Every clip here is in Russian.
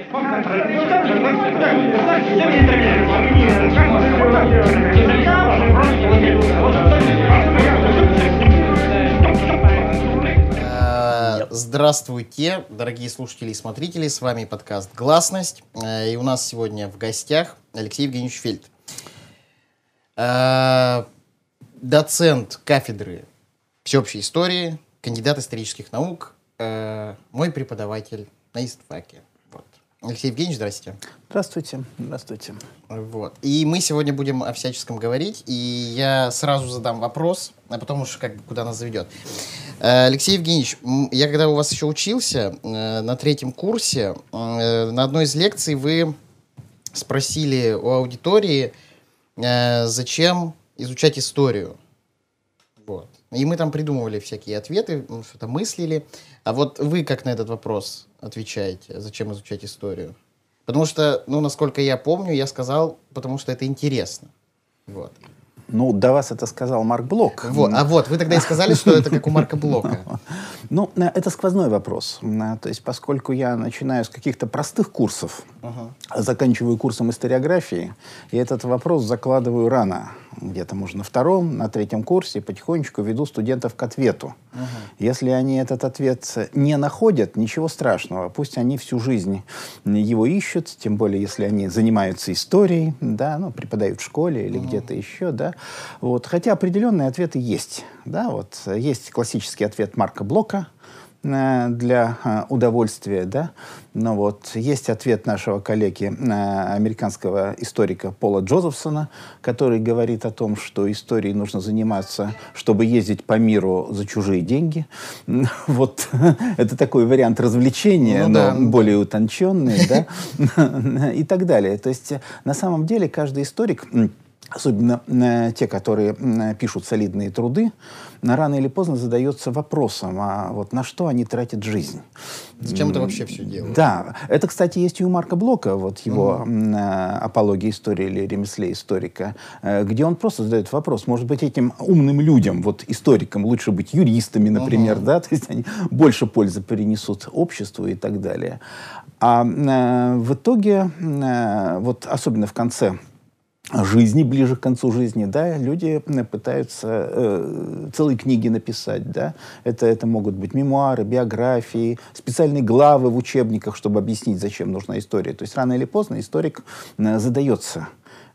Э, Здравствуйте, дорогие слушатели и смотрители, с вами подкаст «Гласность», Э, и у нас сегодня в гостях Алексей Евгеньевич Фельд, Э, доцент кафедры всеобщей истории, кандидат исторических наук, мой преподаватель на ИСТФАКе. Алексей Евгеньевич, здрасте. Здравствуйте, здравствуйте. Вот. И мы сегодня будем о всяческом говорить, и я сразу задам вопрос, а потом уж как бы куда нас заведет. Э, Алексей Евгеньевич, я когда у вас еще учился, э, на третьем курсе, э, на одной из лекций вы спросили у аудитории, зачем изучать историю. Вот. И мы там придумывали всякие ответы, м, что-то мыслили. А вот вы как на этот вопрос отвечаете, зачем изучать историю? Потому что, ну, насколько я помню, я сказал, потому что это интересно. Вот. Ну, до вас это сказал Марк Блок. Вот. А вот, вы тогда и сказали, что это как у Марка Блока. Ну, э, это сквозной вопрос. Э, То есть, поскольку я начинаю с каких-то простых курсов, заканчиваю курсом историографии, и этот вопрос закладываю рано, где-то, может, на втором, на третьем курсе, потихонечку веду студентов к ответу. Если они этот ответ не находят, ничего страшного. Пусть они всю жизнь его ищут, тем более, если они занимаются историей, да, ну, преподают в школе или где-то еще, да. Вот. Хотя определенные ответы есть. Да, вот. Есть классический ответ Марка Блока, для э, удовольствия, да. Но вот есть ответ нашего коллеги, э, американского историка Пола Джозефсона, который говорит о том, что историей нужно заниматься, чтобы ездить по миру за чужие деньги. Вот это такой вариант развлечения, Ну но да, ну более утонченный, да, и так далее. То есть э, на самом деле каждый историк особенно э, те, которые м, пишут солидные труды, рано или поздно задается вопросом, а вот на что они тратят жизнь? Зачем это вообще все делать? Да, это, кстати, есть и у Марка Блока, вот его м, э, «Апология истории» или «Ремесле историка», э, где он просто задает вопрос, может быть, этим умным людям, вот историкам, лучше быть юристами, например, да, то есть они больше пользы принесут обществу и так далее. А э, в итоге, э, вот особенно в конце жизни, ближе к концу жизни, да, люди э, пытаются э, целые книги написать, да, это, это могут быть мемуары, биографии, специальные главы в учебниках, чтобы объяснить, зачем нужна история. То есть рано или поздно историк э, задается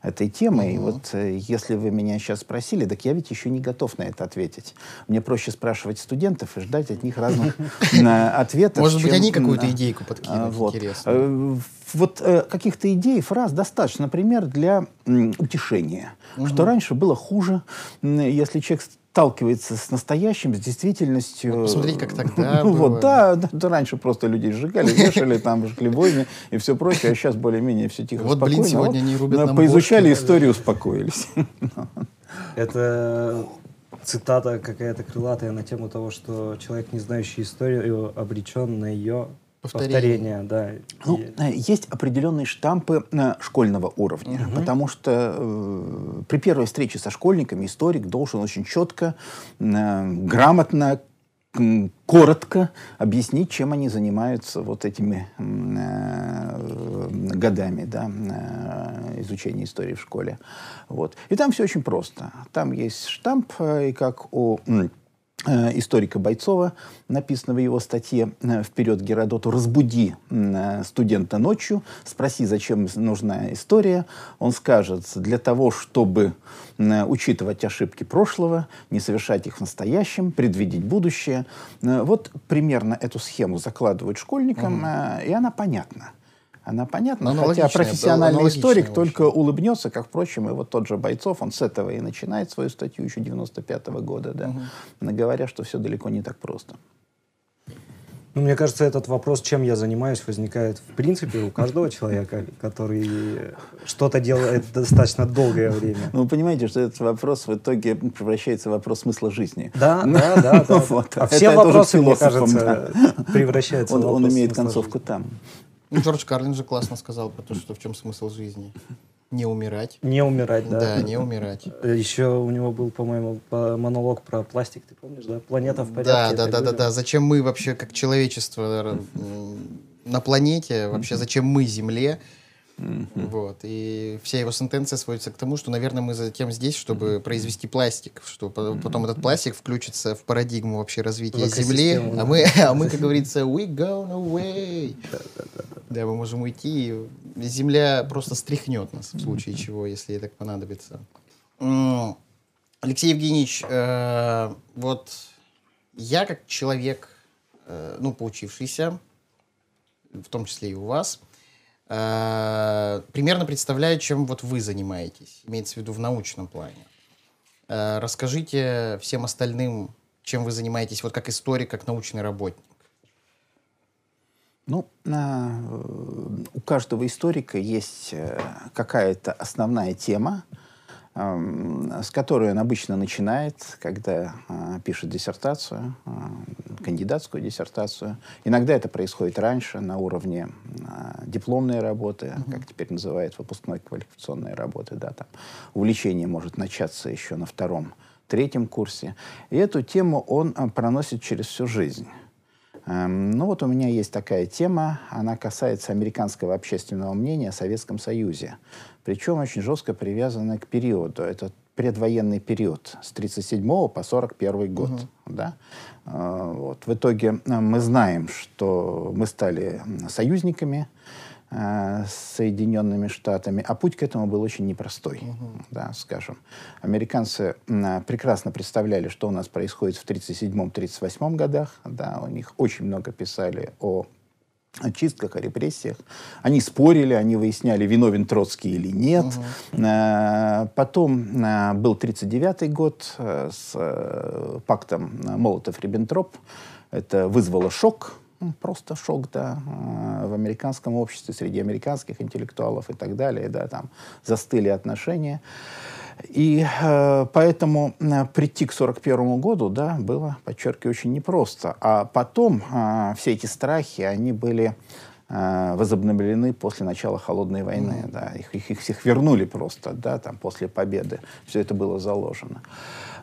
этой темой. И вот э, если вы меня сейчас спросили, так я ведь еще не готов на это ответить. Мне проще спрашивать студентов и ждать от них разных э, ответов. Может быть, они какую-то идейку а, подкинут вот. интересную. Э, Вот э, каких-то идей, фраз достаточно, например, для м, утешения. Что раньше было хуже, если человек сталкивается с настоящим, с действительностью. Вот посмотрите, как тогда Ну было. Вот, да, да, да, раньше просто людей сжигали, вешали, там жгли бойни и все прочее, а сейчас более-менее все тихо, Вот, блин, спокойно. сегодня они рубят да, нам Поизучали бошки. историю, успокоились. Это цитата какая-то крылатая на тему того, что человек, не знающий историю, обречен на ее Повторение. повторение. да. Ну, И- э, есть определенные штампы э, школьного уровня, потому что э, при первой встрече со школьниками историк должен очень четко, э, грамотно, коротко объяснить, чем они занимаются вот этими э, годами да, э, изучения истории в школе. Вот. И там все очень просто. Там есть штамп, э, и как у э, историка Бойцова, написано в его статье э, «Вперед Геродоту», «Разбуди э, студента ночью, спроси, зачем нужна история». Он скажет, для того, чтобы учитывать ошибки прошлого, не совершать их в настоящем, предвидеть будущее. Э, Вот примерно эту схему закладывают школьникам, э, и она понятна. Она понятна, хотя Аналогичная, профессиональный аналогичная, историк только улыбнется, как, впрочем, и вот тот же Бойцов, он с этого и начинает свою статью еще 95 года, да, говоря, что все далеко не так просто. Ну, мне кажется, этот вопрос, чем я занимаюсь, возникает в принципе у каждого человека, который что-то делает достаточно долгое время. Ну, вы понимаете, что этот вопрос в итоге превращается в вопрос смысла жизни. Да, да, да. да. Вот. А Это все тоже вопросы, мне кажется, превращаются Он, в он вопрос имеет смысла концовку жизни. там. Ну, Джордж Карлин же классно сказал про то, что в чем смысл жизни. Не умирать. Не умирать, да. Да, не умирать. Еще у него был, по-моему, по- монолог про пластик, ты помнишь, да? Планета в порядке. Да, да, да, да, да. Зачем мы вообще как человечество на планете, вообще зачем мы Земле. Вот. И вся его сентенция сводится к тому, что, наверное, мы затем здесь, чтобы произвести пластик, что потом этот пластик включится в парадигму вообще развития Земли, а мы, а мы, как говорится, we gone away. Да, мы можем уйти, Земля просто стряхнет нас в случае чего, если ей так понадобится. Алексей Евгеньевич, э, вот я как человек, э, ну, поучившийся, в том числе и у вас, э, примерно представляю, чем вот вы занимаетесь, имеется в виду в научном плане. Э, расскажите всем остальным, чем вы занимаетесь, вот как историк, как научный работник. Ну, э, у каждого историка есть э, какая-то основная тема, с которой он обычно начинает, когда э, пишет диссертацию, кандидатскую диссертацию. Иногда это происходит раньше, на уровне дипломной работы, mm-hmm. как теперь называют, выпускной квалификационной работы. Да, там. Увлечение может начаться еще на втором, третьем курсе. И эту тему он проносит через всю жизнь. Эм, ну вот у меня есть такая тема, она касается американского общественного мнения о Советском Союзе. Причем очень жестко привязана к периоду. Это предвоенный период с 1937 по 1941 год. Угу. Да? Э, вот. В итоге э, мы знаем, что мы стали союзниками, с Соединенными Штатами, а путь к этому был очень непростой, угу. да, скажем. Американцы прекрасно представляли, что у нас происходит в 1937-1938 годах, да, у них очень много писали о о чистках, о репрессиях. Они спорили, они выясняли, виновен Троцкий или нет. Угу. Потом э, был 1939 год с пактом Молотов-Риббентроп. Это вызвало шок просто шок, да, э, в американском обществе, среди американских интеллектуалов и так далее, да, там застыли отношения. И э, поэтому э, прийти к 1941 году, да, было, подчеркиваю, очень непросто. А потом э, все эти страхи, они были э, возобновлены после начала холодной войны, mm. да, их, их, их всех вернули просто, да, там после победы, все это было заложено.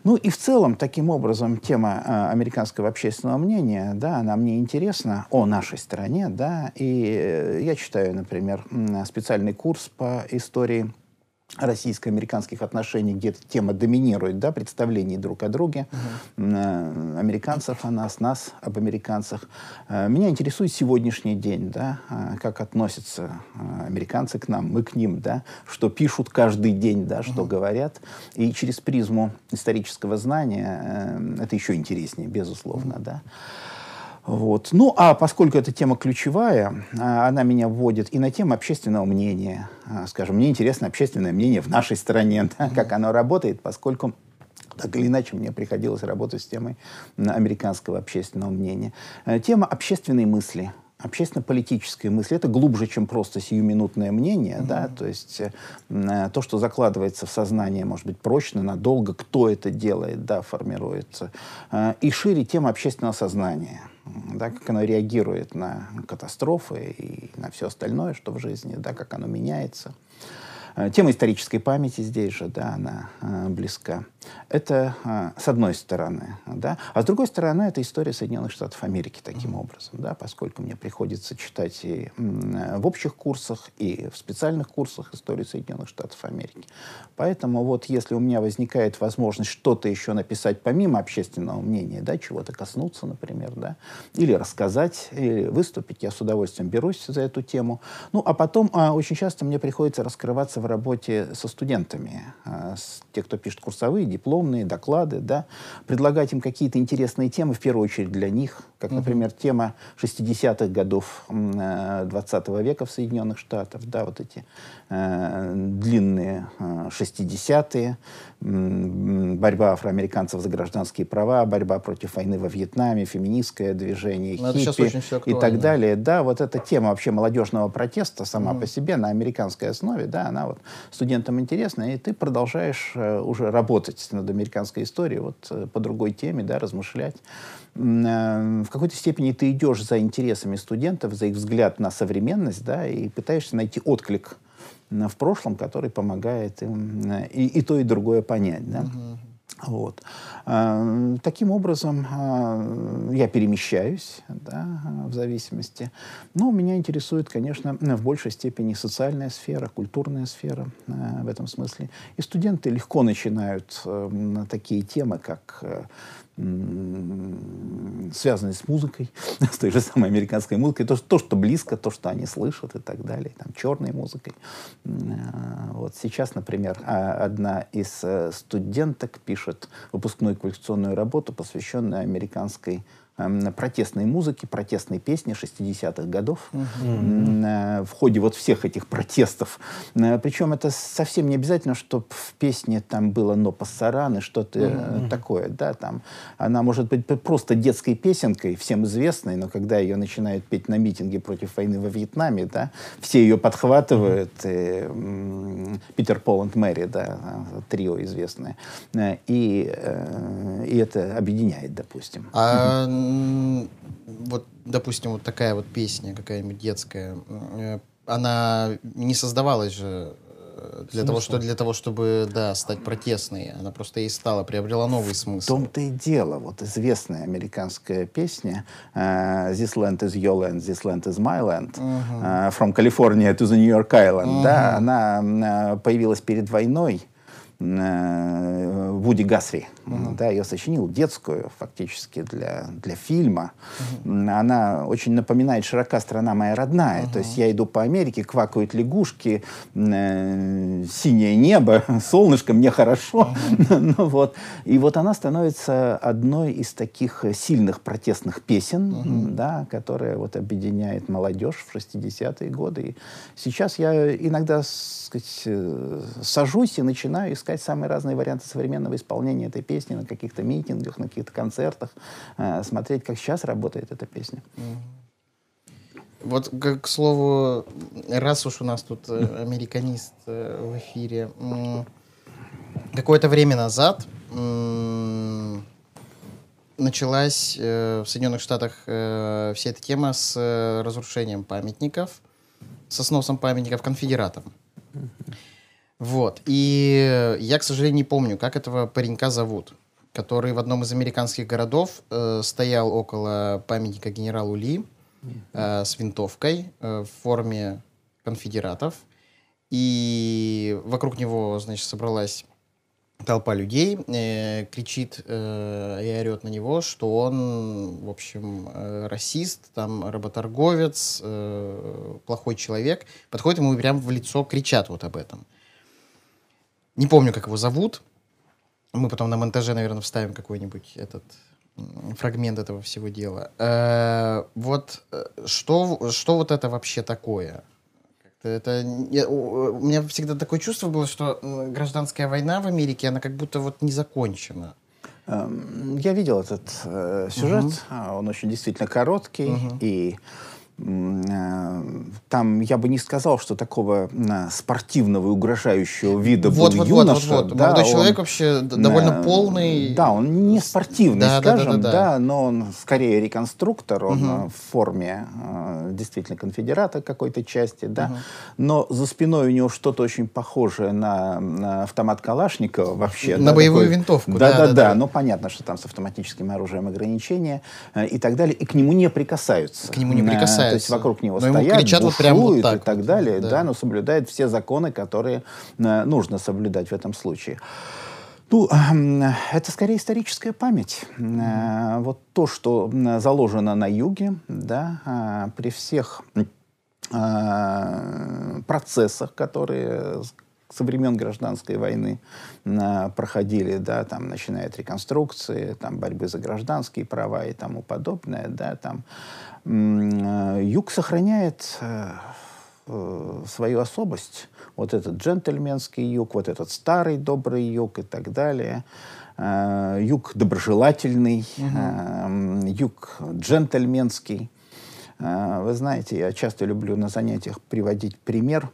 Ну и в целом, таким образом, тема э, американского общественного мнения, да, она мне интересна о нашей стране, да, и э, я читаю, например, специальный курс по истории российско-американских отношений, где эта тема доминирует, да, представлений друг о друге, uh-huh. американцев о нас, нас об американцах. Э, меня интересует сегодняшний день, да, э, как относятся американцы к нам, мы к ним, да, что пишут каждый день, да, что uh-huh. говорят. И через призму исторического знания это еще интереснее, безусловно, uh-huh. да. Вот. Ну, а поскольку эта тема ключевая, а, она меня вводит и на тему общественного мнения. А, скажем, мне интересно общественное мнение в нашей стране, да, как оно работает, поскольку так или иначе мне приходилось работать с темой американского общественного мнения. Э, тема общественной мысли – общественно-политическая мысль. Это глубже, чем просто сиюминутное мнение. Mm-hmm. Да? То есть э, то, что закладывается в сознание, может быть, прочно, надолго, кто это делает, да, формируется. Э, и шире тема общественного сознания да, как оно реагирует на катастрофы и на все остальное, что в жизни, да, как оно меняется. Э, тема исторической памяти здесь же, да, она э, близка. Это э, с одной стороны, да. А с другой стороны, это история Соединенных Штатов Америки таким образом, да, поскольку мне приходится читать и в общих курсах, и в специальных курсах историю Соединенных Штатов Америки. Поэтому вот если у меня возникает возможность что-то еще написать помимо общественного мнения, да, чего-то коснуться, например, да, или рассказать, или выступить, я с удовольствием берусь за эту тему. Ну, а потом а, очень часто мне приходится раскрываться в работе со студентами, а, с тех, кто пишет курсовые, дипломные, доклады, да, предлагать им какие-то интересные темы, в первую очередь для них, как, например, тема 60-х годов 20 э, века в Соединенных Штатах, да, вот эти э, длинные э, 60-е, борьба афроамериканцев за гражданские права, борьба против войны во Вьетнаме, феминистское движение, Но ну, хиппи и так далее. Да, вот эта тема вообще молодежного протеста сама mm. по себе на американской основе, да, она вот студентам интересна, и ты продолжаешь э, уже работать над американской историей вот э, по другой теме, да, размышлять. Э, в какой-то степени ты идешь за интересами студентов, за их взгляд на современность, да, и пытаешься найти отклик в прошлом, который помогает им и, и то, и другое понять. Да? Угу. Вот. А, таким образом, а, я перемещаюсь да, в зависимости. Но меня интересует, конечно, в большей степени социальная сфера, культурная сфера а, в этом смысле. И студенты легко начинают на такие темы, как связанные с музыкой, с той же самой американской музыкой, то, то, что близко, то, что они слышат и так далее, там, черной музыкой. Вот сейчас, например, одна из э, студенток пишет выпускную квалификационную работу, посвященную американской протестной музыки, протестной песни 60-х годов uh-huh. в ходе вот всех этих протестов. Э, Причем это совсем не обязательно, чтобы в песне там было «но пассаран» и что-то uh-huh. такое. Да, там. Она может быть просто детской песенкой, всем известной, но когда ее начинают петь на митинге против войны во Вьетнаме, да, все ее подхватывают. И, Питер Пол и Мэри, да, трио известное. И, и это объединяет, допустим. А вот, допустим, вот такая вот песня какая-нибудь детская, э, она не создавалась же э, для того, что, для того, чтобы да, стать протестной. Она просто и стала, приобрела новый смысл. В том-то и дело. Вот известная американская песня uh, «This land is your land, this land is my land», uh-huh. uh, «From California to the New York Island», uh-huh. да, она uh, появилась перед войной, Вуди Гасри. Uh-huh. Да, ее сочинил детскую фактически для, для фильма. Uh-huh. Она очень напоминает «Широка страна моя родная». Uh-huh. То есть я иду по Америке, квакают лягушки, э, синее небо, солнышко, мне хорошо. Uh-huh. ну, вот. И вот она становится одной из таких сильных протестных песен, uh-huh. да, которая вот объединяет молодежь в 60-е годы. И сейчас я иногда сказать, э, сажусь и начинаю искать самые разные варианты современного исполнения этой песни на каких-то митингах, на каких-то концертах, э, смотреть, как сейчас работает эта песня. Вот, к, к слову, раз уж у нас тут э, американист э, в эфире, какое-то время назад началась э, в Соединенных Штатах э, вся эта тема с э, разрушением памятников, со сносом памятников конфедератам. Вот. И я, к сожалению, не помню, как этого паренька зовут, который в одном из американских городов э, стоял около памятника генералу Ли э, с винтовкой э, в форме конфедератов. И вокруг него, значит, собралась толпа людей, э, кричит э, и орет на него, что он, в общем, э, расист, там, работорговец, э, плохой человек. Подходит ему и прямо в лицо кричат вот об этом. Не помню, как его зовут. Мы потом на монтаже, наверное, вставим какой-нибудь этот фрагмент этого всего дела. Э, вот э, что, что вот это вообще такое? Это, я, у меня всегда такое чувство было, что гражданская война в Америке, она как будто вот не закончена. Эм, я видел этот э, сюжет, угу. он очень действительно короткий, угу. и Э, там я бы не сказал, что такого э, спортивного и угрожающего вида вот, был вот, юноша. Вот, вот. Да, Молодой он, человек вообще довольно полный. Да, он не спортивный, да, скажем, да, да, да, да. да, но он скорее реконструктор, он угу. в форме действительно конфедерата какой-то части, да. Угу. Но за спиной у него что-то очень похожее на, на автомат Калашникова вообще. На да, боевую такой, винтовку. Да, да, да, да, да. Ну, понятно, что там с автоматическим оружием ограничения и так далее. И к нему не прикасаются. К нему не прикасаются то есть вокруг него но стоят, кричат вот прям вот так и так далее, да. да, но соблюдает все законы, которые э, нужно соблюдать в этом случае. Ну, это скорее историческая память. Mm-hmm. Вот то, что заложено на юге, да, а, при всех а, процессах, которые со времен гражданской войны проходили, да, там, начиная от реконструкции, там, борьбы за гражданские права и тому подобное, да, там, Э, юг сохраняет э, э, свою особость. Вот этот джентльменский юг, вот этот старый добрый юг и так далее. Юг доброжелательный, угу. юг джентльменский. Вы знаете, я часто люблю на занятиях приводить пример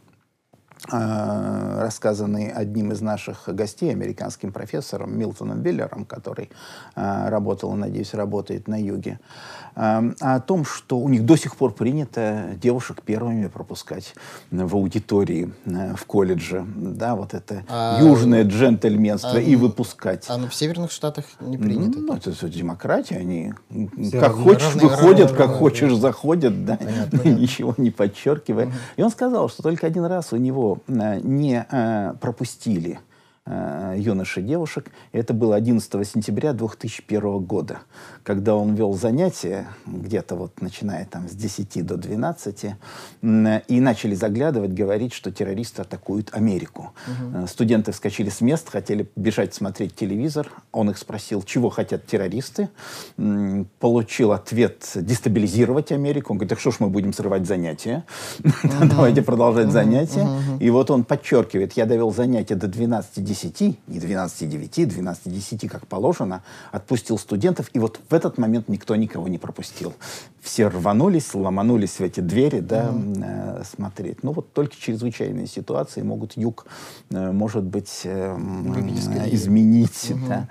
э, рассказанный одним из наших гостей, американским профессором Милтоном Виллером, который э, работал и, надеюсь, работает на юге, э, о том, что у них до сих пор принято девушек первыми пропускать в аудитории э, в колледже. Да, вот это А, южное джентльменство а, и выпускать. А в Северных Штатах не принято. Ну, это, это демократия, они Все как хочешь равны, выходят, равны, как равны, хочешь заходят, да, Понятно, понятно. ничего не подчеркивая. И он сказал, что только один раз у него э, не э, пропустили э, юноши и девушек. Это было 11 сентября 2001 года, когда он вел занятия, где-то вот начиная там с 10 до 12, м, и начали заглядывать, говорить, что террористы атакуют Америку. Э, Студенты вскочили с мест, хотели бежать смотреть телевизор. Он их спросил, чего хотят террористы. М, Получил ответ дестабилизировать Америку. Он говорит, так что ж мы будем срывать занятия? Давайте продолжать занятия. И вот он подчеркивает, я довел занятия до 12.10, не 12.09, 12.10, как положено, отпустил студентов, и вот в этот момент никто никого не пропустил. Все рванулись, ломанулись в эти двери, да, э, смотреть. Ну вот только чрезвычайные ситуации могут юг, э, может быть, э, колеи. изменить. да.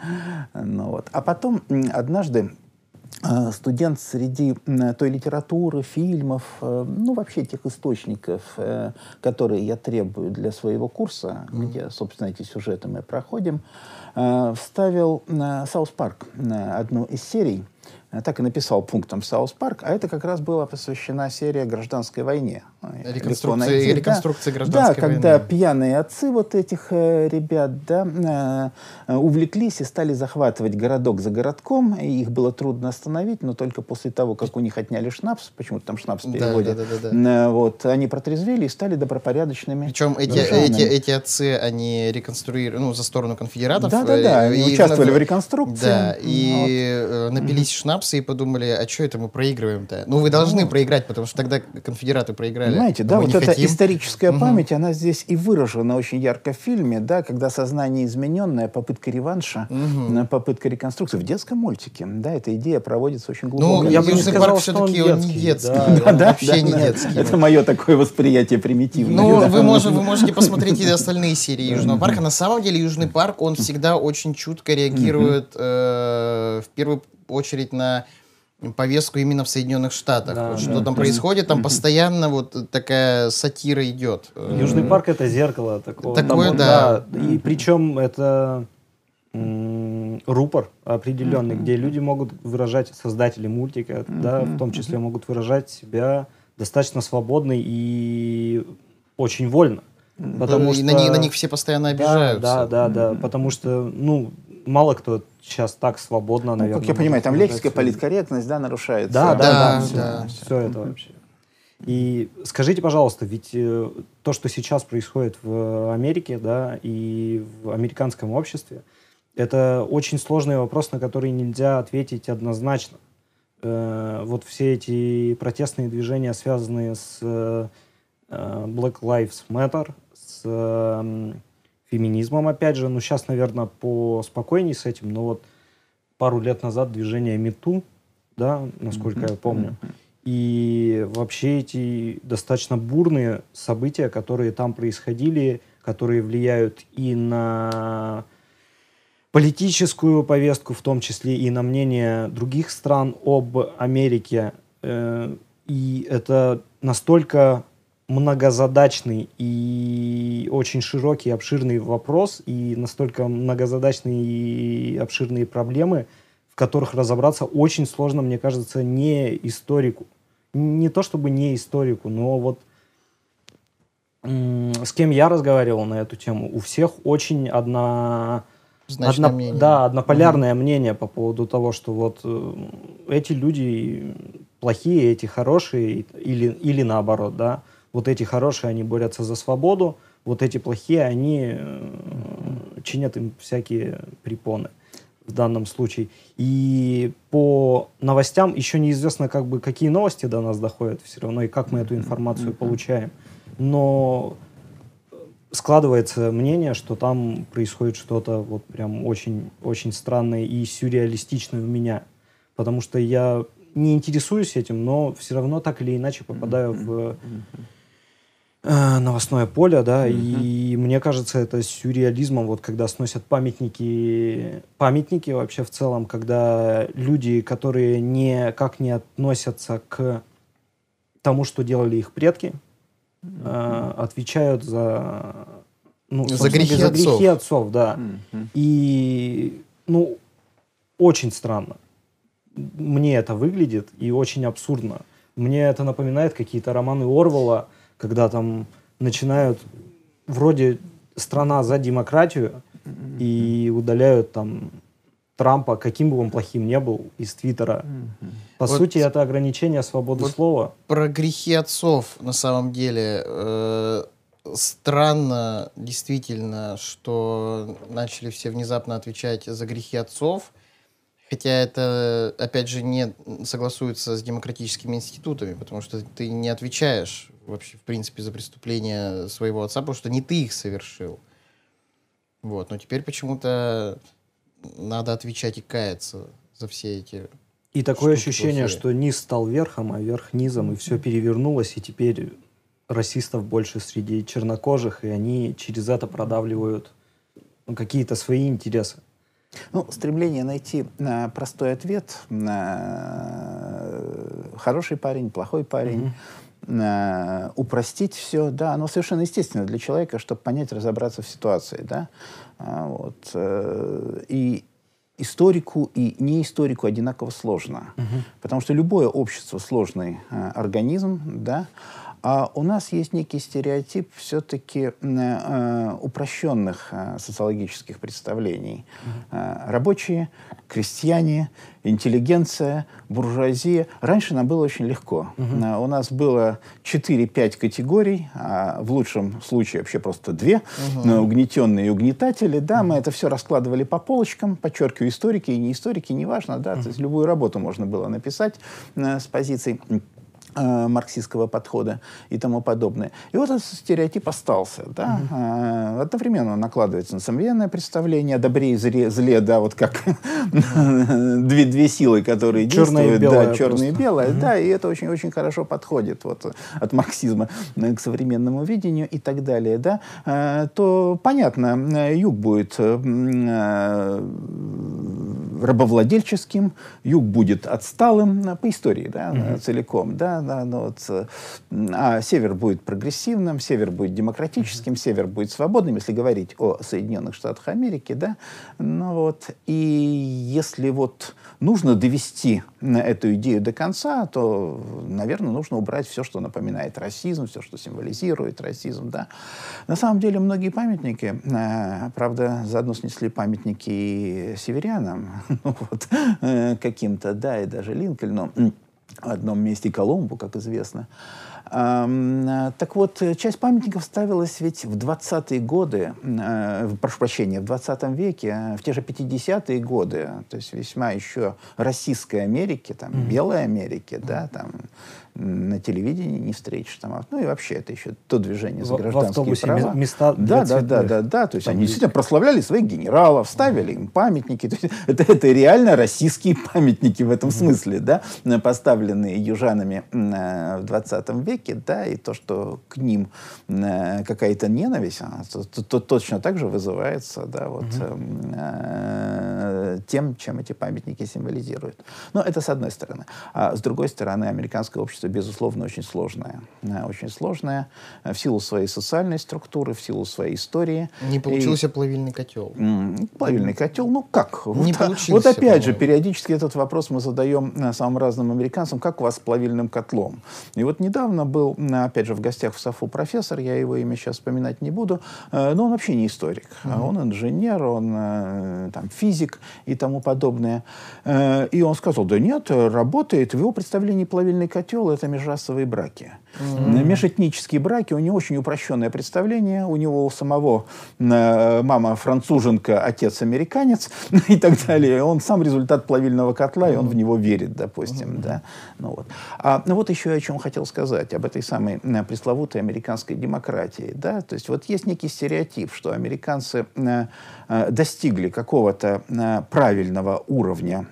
Ну, вот. А потом однажды э, студент среди той литературы, фильмов, э, ну вообще тех источников, э, которые я требую для своего курса, где, собственно, эти сюжеты мы проходим, э, вставил South Park одну из серий, так и написал пунктом South Park, а это как раз была посвящена серия гражданской войне. Э, Реконструкции- да. гражданской Да, когда войны. пьяные отцы вот этих э, ребят, да, э, увлеклись и стали захватывать городок за городком, и их было трудно остановить, но только после того, как у них отняли шнапс, почему-то там шнапс в Да, переводе, да, да, да, да. э, вот, они протрезвели и стали добропорядочными. Причем эти, эти, эти отцы, они реконструировали, ну, за сторону конфедератов. Да-да-да, э, они и участвовали в- в реконструкции. Да, Ну, и э, напились шнапса и подумали, а что это мы проигрываем-то? Ну, вы должны проиграть, потому что тогда конфедераты проиграли. Понимаете, да, вот эта хотим. историческая память, она здесь и выражена очень ярко в фильме, да, когда сознание измененное, попытка реванша, э, попытка реконструкции. В детском мультике, да, эта идея проводится очень глубоко. Ну, Я бы не Южный сказал, парк что он все-таки он не детский, детский. да, он Да, вообще да, не да. детский. Это мое такое восприятие примитивное. Ну, да. вы, можете, вы можете посмотреть и остальные серии Южного парка. На самом деле Южный парк, он всегда очень чутко реагирует э, в первую очередь на повестку именно в Соединенных Штатах. Да, Вот да. что там происходит, там постоянно вот такая сатира идет. Э, Южный парк это зеркало такого. Такое, там, да. И причем это рупор определенный, где люди могут выражать, создатели мультика, да, в том числе могут выражать себя достаточно свободно и очень вольно. Потому и что... на, них, на них все постоянно обижаются. Да, да, да, да, потому что, ну, мало кто сейчас так свободно, Ну, наверное. как я понимаю, там свою- политкорректность, да, нарушается. да, да, Да, да, все, да. все это вообще. И скажите, пожалуйста, ведь э, то, что сейчас происходит в Америке, да, и в американском обществе, это очень сложный вопрос, на который нельзя ответить однозначно. Э, вот все эти протестные движения, связанные с э, Black Lives Matter, с э, м, феминизмом, опять же, ну сейчас, наверное, поспокойней с этим, но вот пару лет назад движение МИТУ, да, насколько я помню, и вообще эти достаточно бурные события, которые там происходили, которые влияют и на политическую повестку, в том числе и на мнение других стран об Америке. Э, И это настолько многозадачный и очень широкий, обширный вопрос, и настолько многозадачные и обширные проблемы, в которых разобраться очень сложно, мне кажется, не историку. Не то чтобы не историку, но вот с кем я разговаривал на эту тему, у всех очень одна... Одно- мнение. Да, однополярное мнение по поводу того, что вот э, эти люди плохие, эти хорошие, или, или наоборот, да. Вот эти хорошие, они борются за свободу, вот эти плохие, они э, чинят им всякие препоны в данном случае. И по новостям еще неизвестно, как бы, какие новости до нас доходят все равно, и как мы эту информацию получаем. Но складывается мнение, что там происходит что-то вот прям очень, очень странное и сюрреалистичное у меня. Потому что я не интересуюсь этим, но все равно так или иначе попадаю в э, новостное поле, да, mm-hmm. и мне кажется, это сюрреализмом, вот когда сносят памятники, памятники вообще в целом, когда люди, которые никак не относятся к тому, что делали их предки, mm-hmm. э, отвечают за ну, за грехи, за грехи отцов. отцов, да. Mm-hmm. И ну очень странно. Мне это выглядит и очень абсурдно. Мне это напоминает какие-то романы Орвала, когда там начинают вроде страна за демократию mm-hmm. и удаляют там Трампа, каким бы он плохим не был, из Твиттера. Mm-hmm. По вот, сути, это ограничение свободы вот слова. Про грехи отцов, на самом деле, э, странно действительно, что начали все внезапно отвечать за грехи отцов, хотя это, опять же, не согласуется с демократическими институтами, потому что ты не отвечаешь вообще, в принципе, за преступления своего отца, потому что не ты их совершил. Вот, но теперь почему-то надо отвечать и каяться за все эти и такое ощущение, что низ стал верхом, а верх низом, и все перевернулось, и теперь расистов больше среди чернокожих, и они через это продавливают ну, какие-то свои интересы. Ну, стремление найти э, простой ответ э, хороший парень, плохой парень, mm-hmm. э, упростить все, да, оно совершенно естественно для человека, чтобы понять, разобраться в ситуации, да. А, вот, э, и историку и не историку одинаково сложно, mm-hmm. потому что любое общество сложный э, организм, да. А у нас есть некий стереотип все-таки э, упрощенных э, социологических представлений. Э, рабочие, крестьяне, интеллигенция, буржуазия. Раньше нам было очень легко. Uh У нас было 4-5 категорий, а в лучшем случае вообще просто две. Угу. Uh Угнетенные и угнетатели. Да, мы это все раскладывали по полочкам, подчеркиваю, историки и не историки, неважно. Да. То есть любую работу можно было написать э, с позиций Э, марксистского подхода и тому подобное. И вот этот стереотип остался. Да? Mm-hmm. Одновременно накладывается на современное представление о добре и зле, зле да, вот как две, две силы, которые черное действуют. И белое да, черное и белое. Mm-hmm. Да, и это очень-очень хорошо подходит вот, от марксизма к современному видению и так далее. Да? Э, то, понятно, юг будет рабовладельческим, юг будет отсталым по истории да, mm-hmm. целиком. Да? Да, ну, вот, э, а север будет прогрессивным, север будет демократическим, mm-hmm. север будет свободным, если говорить о Соединенных Штатах Америки, да, ну вот, и если вот нужно довести эту идею до конца, то, наверное, нужно убрать все, что напоминает расизм, все, что символизирует расизм, да. На самом деле многие памятники, э, правда, заодно снесли памятники северянам, ну вот, э, каким-то, да, и даже Линкольну, одном месте Колумбу, как известно. Так вот, часть памятников ставилась ведь в 20-е годы, э, прошу прощения, в 20 веке, в те же 50-е годы, то есть весьма еще российской Америки, там, mm-hmm. белой Америки, да, там, на телевидении не встретишь там. Ну и вообще это еще то движение за гражданские в права. места да, да, да, да, да. То есть они действительно прославляли своих генералов, ставили им памятники. То есть это, это реально российские памятники в этом смысле, да, поставленные южанами в 20 веке, да, и то, что к ним какая-то ненависть, то, то, то точно так же вызывается, да, вот эм, э, тем, чем эти памятники символизируют. Но это с одной стороны. А с другой стороны, американское общество безусловно, очень сложное. Очень сложное э, в силу своей социальной структуры, в силу своей истории. Не получился и... плавильный котел. Плавильный котел, ну как? Не вот, получился, вот опять же, периодически этот вопрос мы задаем э, самым разным американцам, как у вас с плавильным котлом? И вот недавно был, опять же, в гостях в САФУ профессор, я его имя сейчас вспоминать не буду, э, но он вообще не историк. Mm-hmm. Он инженер, он там, физик и тому подобное. И он сказал, да нет, работает. В его представлении плавильный котел это межрасовые браки. Mm-hmm. Межэтнические браки, у него очень упрощенное представление. У него у самого э, мама француженка, отец американец и так далее. Он сам результат плавильного котла, mm-hmm. и он в него верит, допустим. Mm-hmm. Да? Ну, вот. А, ну вот еще о чем хотел сказать, об этой самой э, пресловутой американской демократии. Да? То есть вот есть некий стереотип, что американцы э, достигли какого-то правильного уровня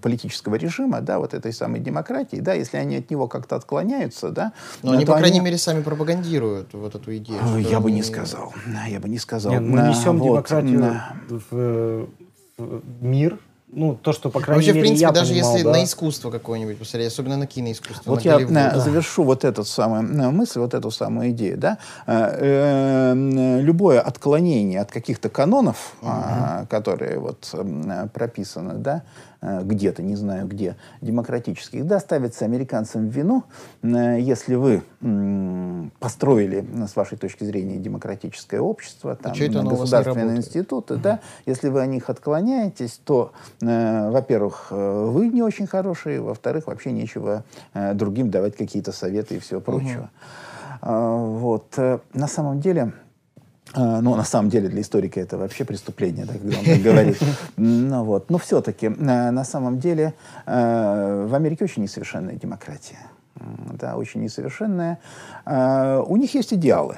политического режима, да, вот этой самой демократии, да, если они от него как-то отклоняются, да. Но они, по крайней мере, сами пропагандируют вот эту идею. Я бы не сказал. Я бы не сказал. Нет, мы несем вот, демократию в, в мир, ну, то, что, по крайней Вообще, мере, в принципе, я даже понимал, если да. на искусство какое-нибудь посмотреть, особенно на киноискусство, Вот на я Голливуд. э, завершу вот эту самую э, мысль, вот эту самую идею. Да? Э, э, Любое отклонение от каких-то канонов, а, которые вот прописаны, да, э, где-то, не знаю где, демократических, да, ставится американцам в вину, э, если вы построили, э, с вашей точки зрения, демократическое общество, там, вас не государственные институты, да, если вы о них отклоняетесь, то, э, во-первых, э, вы не очень хорошие, во-вторых, вообще нечего э, другим давать какие-то советы и всего прочего. А, вот. э, На самом деле, э, ну, на самом деле, для историка это вообще преступление, да, когда он так говорит. Ну, вот. Но все-таки, на самом деле, э, в Америке очень несовершенная демократия. Да, очень несовершенная. А, У них есть идеалы.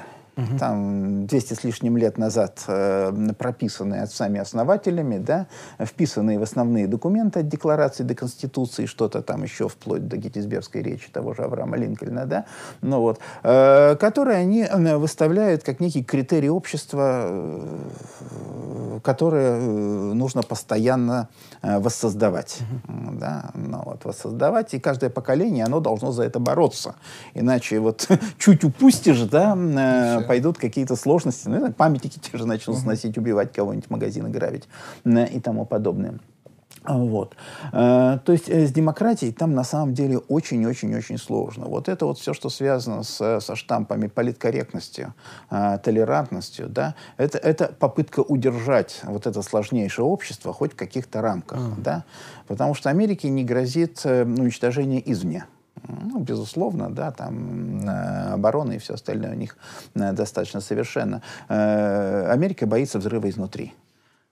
Там 200 с лишним лет назад э, прописанные отцами-основателями, да, вписанные в основные документы от Декларации до Конституции, что-то там еще вплоть до Геттисбергской речи того же Авраама Линкольна, да, ну вот, э, которые они э, выставляют как некий критерий общества, э, которое э, нужно постоянно э, воссоздавать. М, Да, ну, вот, воссоздавать, и каждое поколение, оно должно за это бороться. Иначе вот чуть упустишь, да, э, пойдут какие-то сложности, ну, памятники те же начнут сносить, убивать кого-нибудь, магазины грабить э, и тому подобное. А, Вот. Э, То есть э, с демократией там на самом деле очень-очень-очень сложно. Вот это вот все, что связано с, со штампами политкорректностью, толерантностью, да, это, это попытка удержать вот это сложнейшее общество хоть в каких-то рамках, да, потому что Америке не грозит э, уничтожение извне. Ну, безусловно, да, там э, оборона и все остальное у них э, достаточно совершенно. Э, Америка боится взрыва изнутри.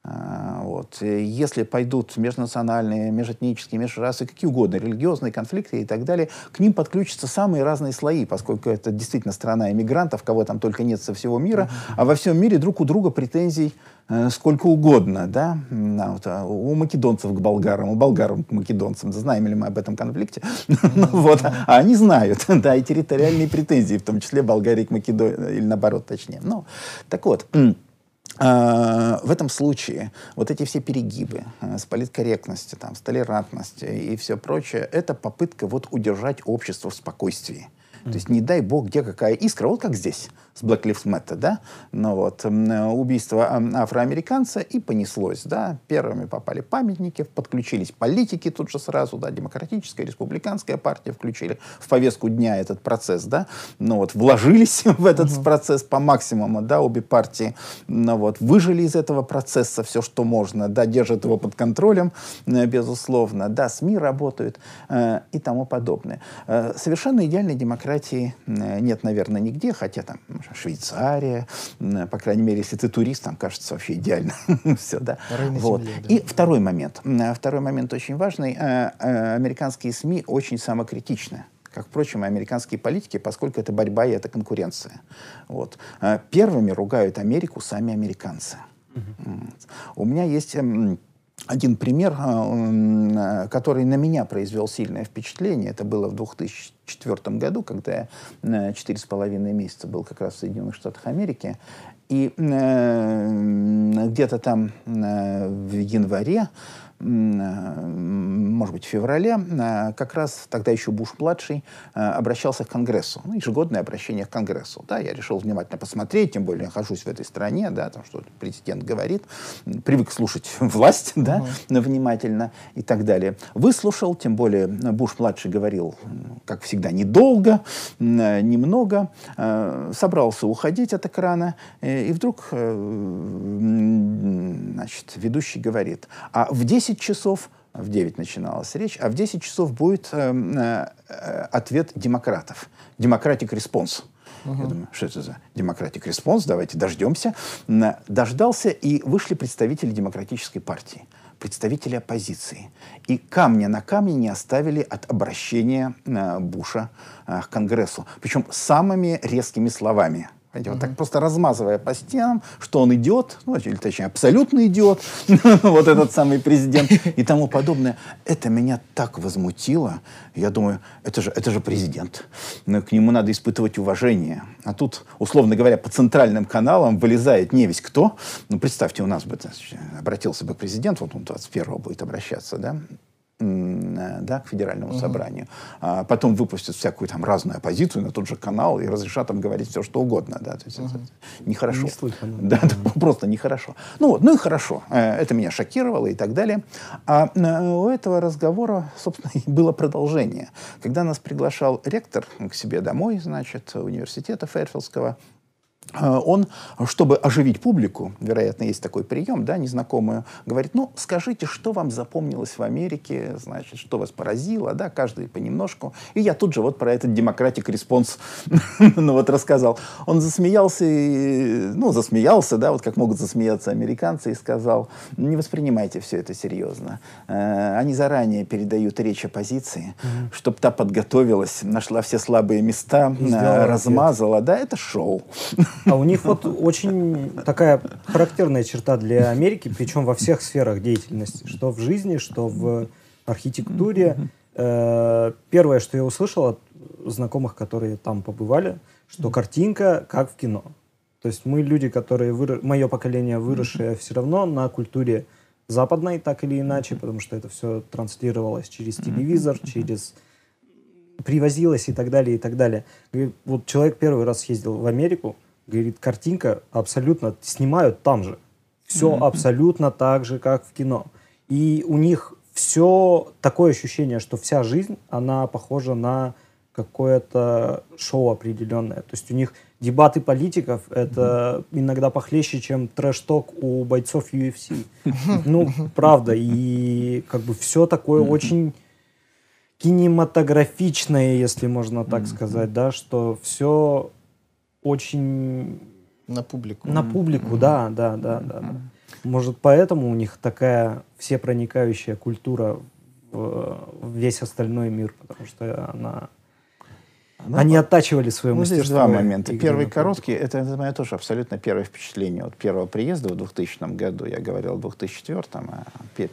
А, Вот. Если пойдут межнациональные, межэтнические, межрасы, какие угодно, религиозные конфликты и так далее, к ним подключатся самые разные слои, поскольку это действительно страна иммигрантов, кого там только нет со всего мира, а во всем мире друг у друга претензий э, сколько угодно, да, а вот, а у македонцев к болгарам, у болгарам к македонцам, да, знаем ли мы об этом конфликте, Ну вот, а они знают, да, и территориальные претензии, в том числе Болгарии к Македонии, или наоборот, точнее. Ну, так вот, в этом случае вот эти все перегибы э, с политкорректностью, там, с толерантностью и все прочее, это попытка вот удержать общество в спокойствии. То есть не дай бог, где какая искра, вот как здесь с Black Lives Matter, да, ну вот, убийство ам, афроамериканца и понеслось, да, первыми попали памятники, подключились политики тут же сразу, да, демократическая, республиканская партия включили в повестку дня этот процесс, да, ну вот, вложились в этот процесс по максимуму, да, обе партии, ну вот, выжили из этого процесса все, что можно, да, держат его под контролем, э, безусловно, да, СМИ работают э, и тому подобное. Э, совершенно идеальной демократии э, нет, наверное, нигде, хотя там Швейцария, по крайней мере, если ты турист, там кажется вообще идеально все, да. Вот. земле, да. И второй момент. М, Второй момент очень важный. Э, э, Американские СМИ очень самокритичны как, впрочем, и американские политики, поскольку это борьба и это конкуренция. Вот. Э, Первыми ругают Америку сами американцы. М. У меня есть один пример, м, э, который на меня произвел сильное впечатление. Это было в 2004 году, когда я э, четыре с половиной месяца был как раз в Соединенных Штатах Америки. И где-то там в январе, может быть, в феврале, э, как раз тогда еще Буш-младший э, обращался к Конгрессу. Ну, ежегодное обращение к Конгрессу. Да, я решил внимательно посмотреть, тем более я нахожусь в этой стране, да, там что президент говорит, привык слушать власть, да, внимательно и так далее. Выслушал, тем более Буш-младший говорил, как всегда, недолго, немного, э, собрался уходить от экрана, э, и вдруг э, значит, ведущий говорит, а в 10 часов в 9 начиналась речь, а в 10 часов будет э, э, э, ответ демократов. Democratic response. Я думаю, что это за Democratic response? Давайте дождемся. М, Дождался, и вышли представители демократической партии, представители оппозиции. И камня на камне не оставили от обращения э, Буша э, к Конгрессу. Причем самыми резкими словами. Понимаете, вот так просто размазывая по стенам, что он идет, ну, или точнее, абсолютно идет, вот этот самый президент и тому подобное. Это меня так возмутило. Я думаю, это же, это же президент. Ну, к нему надо испытывать уважение. А тут, условно говоря, по центральным каналам вылезает не весь кто. Ну, представьте, у нас бы обратился бы президент, вот он 21-го будет обращаться, да, да, к федеральному угу. собранию. А потом выпустят всякую там разную оппозицию на тот же канал и разрешат там говорить все, что угодно. Да, то есть угу. это нехорошо. Не слыхано. Да, угу. просто нехорошо. Ну вот, ну и хорошо. Э, это меня шокировало и так далее. А э, у этого разговора, собственно, было продолжение. Когда нас приглашал ректор к себе домой, значит, университета Фэрфилдского, Э, он, чтобы оживить публику, вероятно, есть такой прием, да, незнакомую, говорит, ну, скажите, что вам запомнилось в Америке, значит, что вас поразило, да, каждый понемножку. И я тут же вот про этот Democratic response, ну, вот рассказал. Он засмеялся, и, ну, засмеялся, да, вот как могут засмеяться американцы, и сказал, не воспринимайте все это серьезно. Э, они заранее передают речь оппозиции, mm-hmm. чтобы та подготовилась, нашла все слабые места, э, размазала, да, это шоу. А у них вот очень такая характерная черта для Америки, причем во всех сферах деятельности, что в жизни, что в архитектуре. Э, первое, что я услышал от знакомых, которые там побывали, что картинка как в кино. То есть мы люди, которые вырос... мое поколение выросшее все равно на культуре западной, так или иначе, потому что это все транслировалось через телевизор, через привозилось и так далее, и так далее. И вот человек первый раз съездил в Америку, Говорит, картинка абсолютно снимают там же. Все mm-hmm. абсолютно так же, как в кино. И у них все такое ощущение, что вся жизнь, она похожа на какое-то шоу определенное. То есть у них дебаты политиков это mm-hmm. иногда похлеще, чем трэш-ток у бойцов UFC. Ну, правда. И как бы все такое mm-hmm. очень кинематографичное, если можно так mm-hmm. сказать, да, что все очень... На публику. На публику, mm-hmm. да, да, да, да, да. Может, поэтому у них такая всепроникающая культура в, в весь остальной мир, потому что она ну, Они оттачивали свое ну, мастерство. Здесь два момента. Первый короткий, это, это мое тоже абсолютно первое впечатление от первого приезда в 2000 году. Я говорил в 2004, а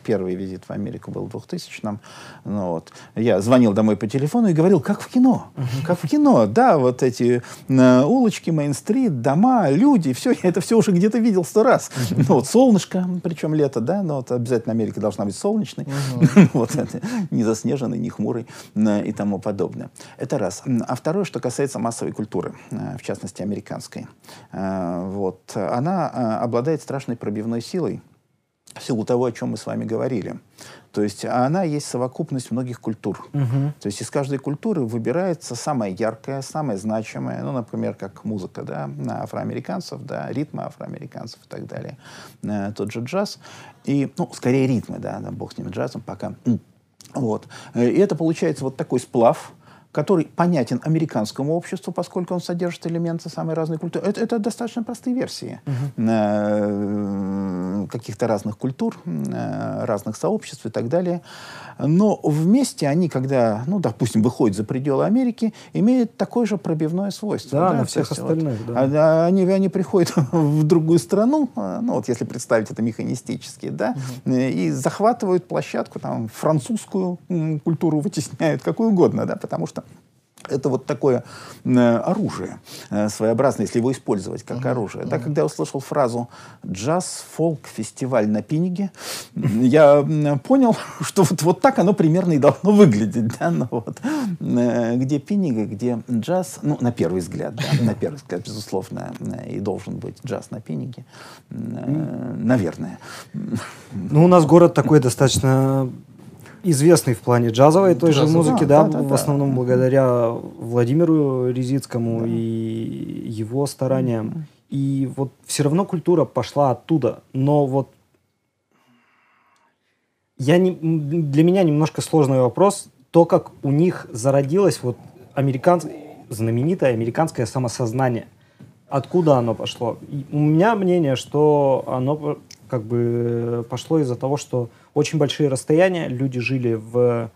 первый визит в Америку был в 2000. Ну, вот. Я звонил домой по телефону и говорил, как в кино. Как в кино. Да, вот эти э, улочки, Мейн-стрит, дома, люди, все, я это все уже где-то видел сто раз. Ну, вот солнышко, причем лето, да, но вот обязательно Америка должна быть солнечной. вот, не заснеженной, не хмурой э, и тому подобное. Это раз. А второе, что касается массовой культуры, э, в частности, американской. Э, вот, она э, обладает страшной пробивной силой, в силу того, о чем мы с вами говорили. То есть она есть совокупность многих культур. Угу. То есть из каждой культуры выбирается самая яркая, самая значимая, ну, например, как музыка, да, афроамериканцев, да, ритмы афроамериканцев и так далее. Тот же джаз. И, ну, скорее ритмы, да, да бог с ним джазом пока. Вот. И это получается вот такой сплав, который понятен американскому обществу, поскольку он содержит элементы самой разной культуры. Это, это достаточно простые версии uh-huh. каких-то разных культур, э, разных сообществ и так далее. Но вместе они, когда, ну, допустим, выходят за пределы Америки, имеют такое же пробивное свойство. Да, да на всех остальных. Вот. Да. А, они, они приходят в другую страну, ну, вот если представить это механистически, да, угу. и захватывают площадку, там, французскую культуру вытесняют, какую угодно, да, потому что это вот такое э, оружие э, своеобразное, если его использовать как uh-huh, оружие. Да, когда я услышал фразу «джаз, фолк, фестиваль на Пиниге», я понял, что вот, вот так оно примерно и должно выглядеть. Да? Ну, вот, э, где Пинига, где джаз, ну, на первый взгляд, да, на первый взгляд, безусловно, и должен быть джаз на Пиниге, э, наверное. Ну, у нас город такой достаточно известный в плане джазовой той Джазовый. же музыки, да, да, да, в основном да. благодаря Владимиру Резицкому да. и его стараниям. Mm-hmm. И вот все равно культура пошла оттуда. Но вот я не, для меня немножко сложный вопрос. То, как у них зародилось вот американс... знаменитое американское самосознание. Откуда оно пошло? И у меня мнение, что оно как бы пошло из-за того, что очень большие расстояния, люди жили в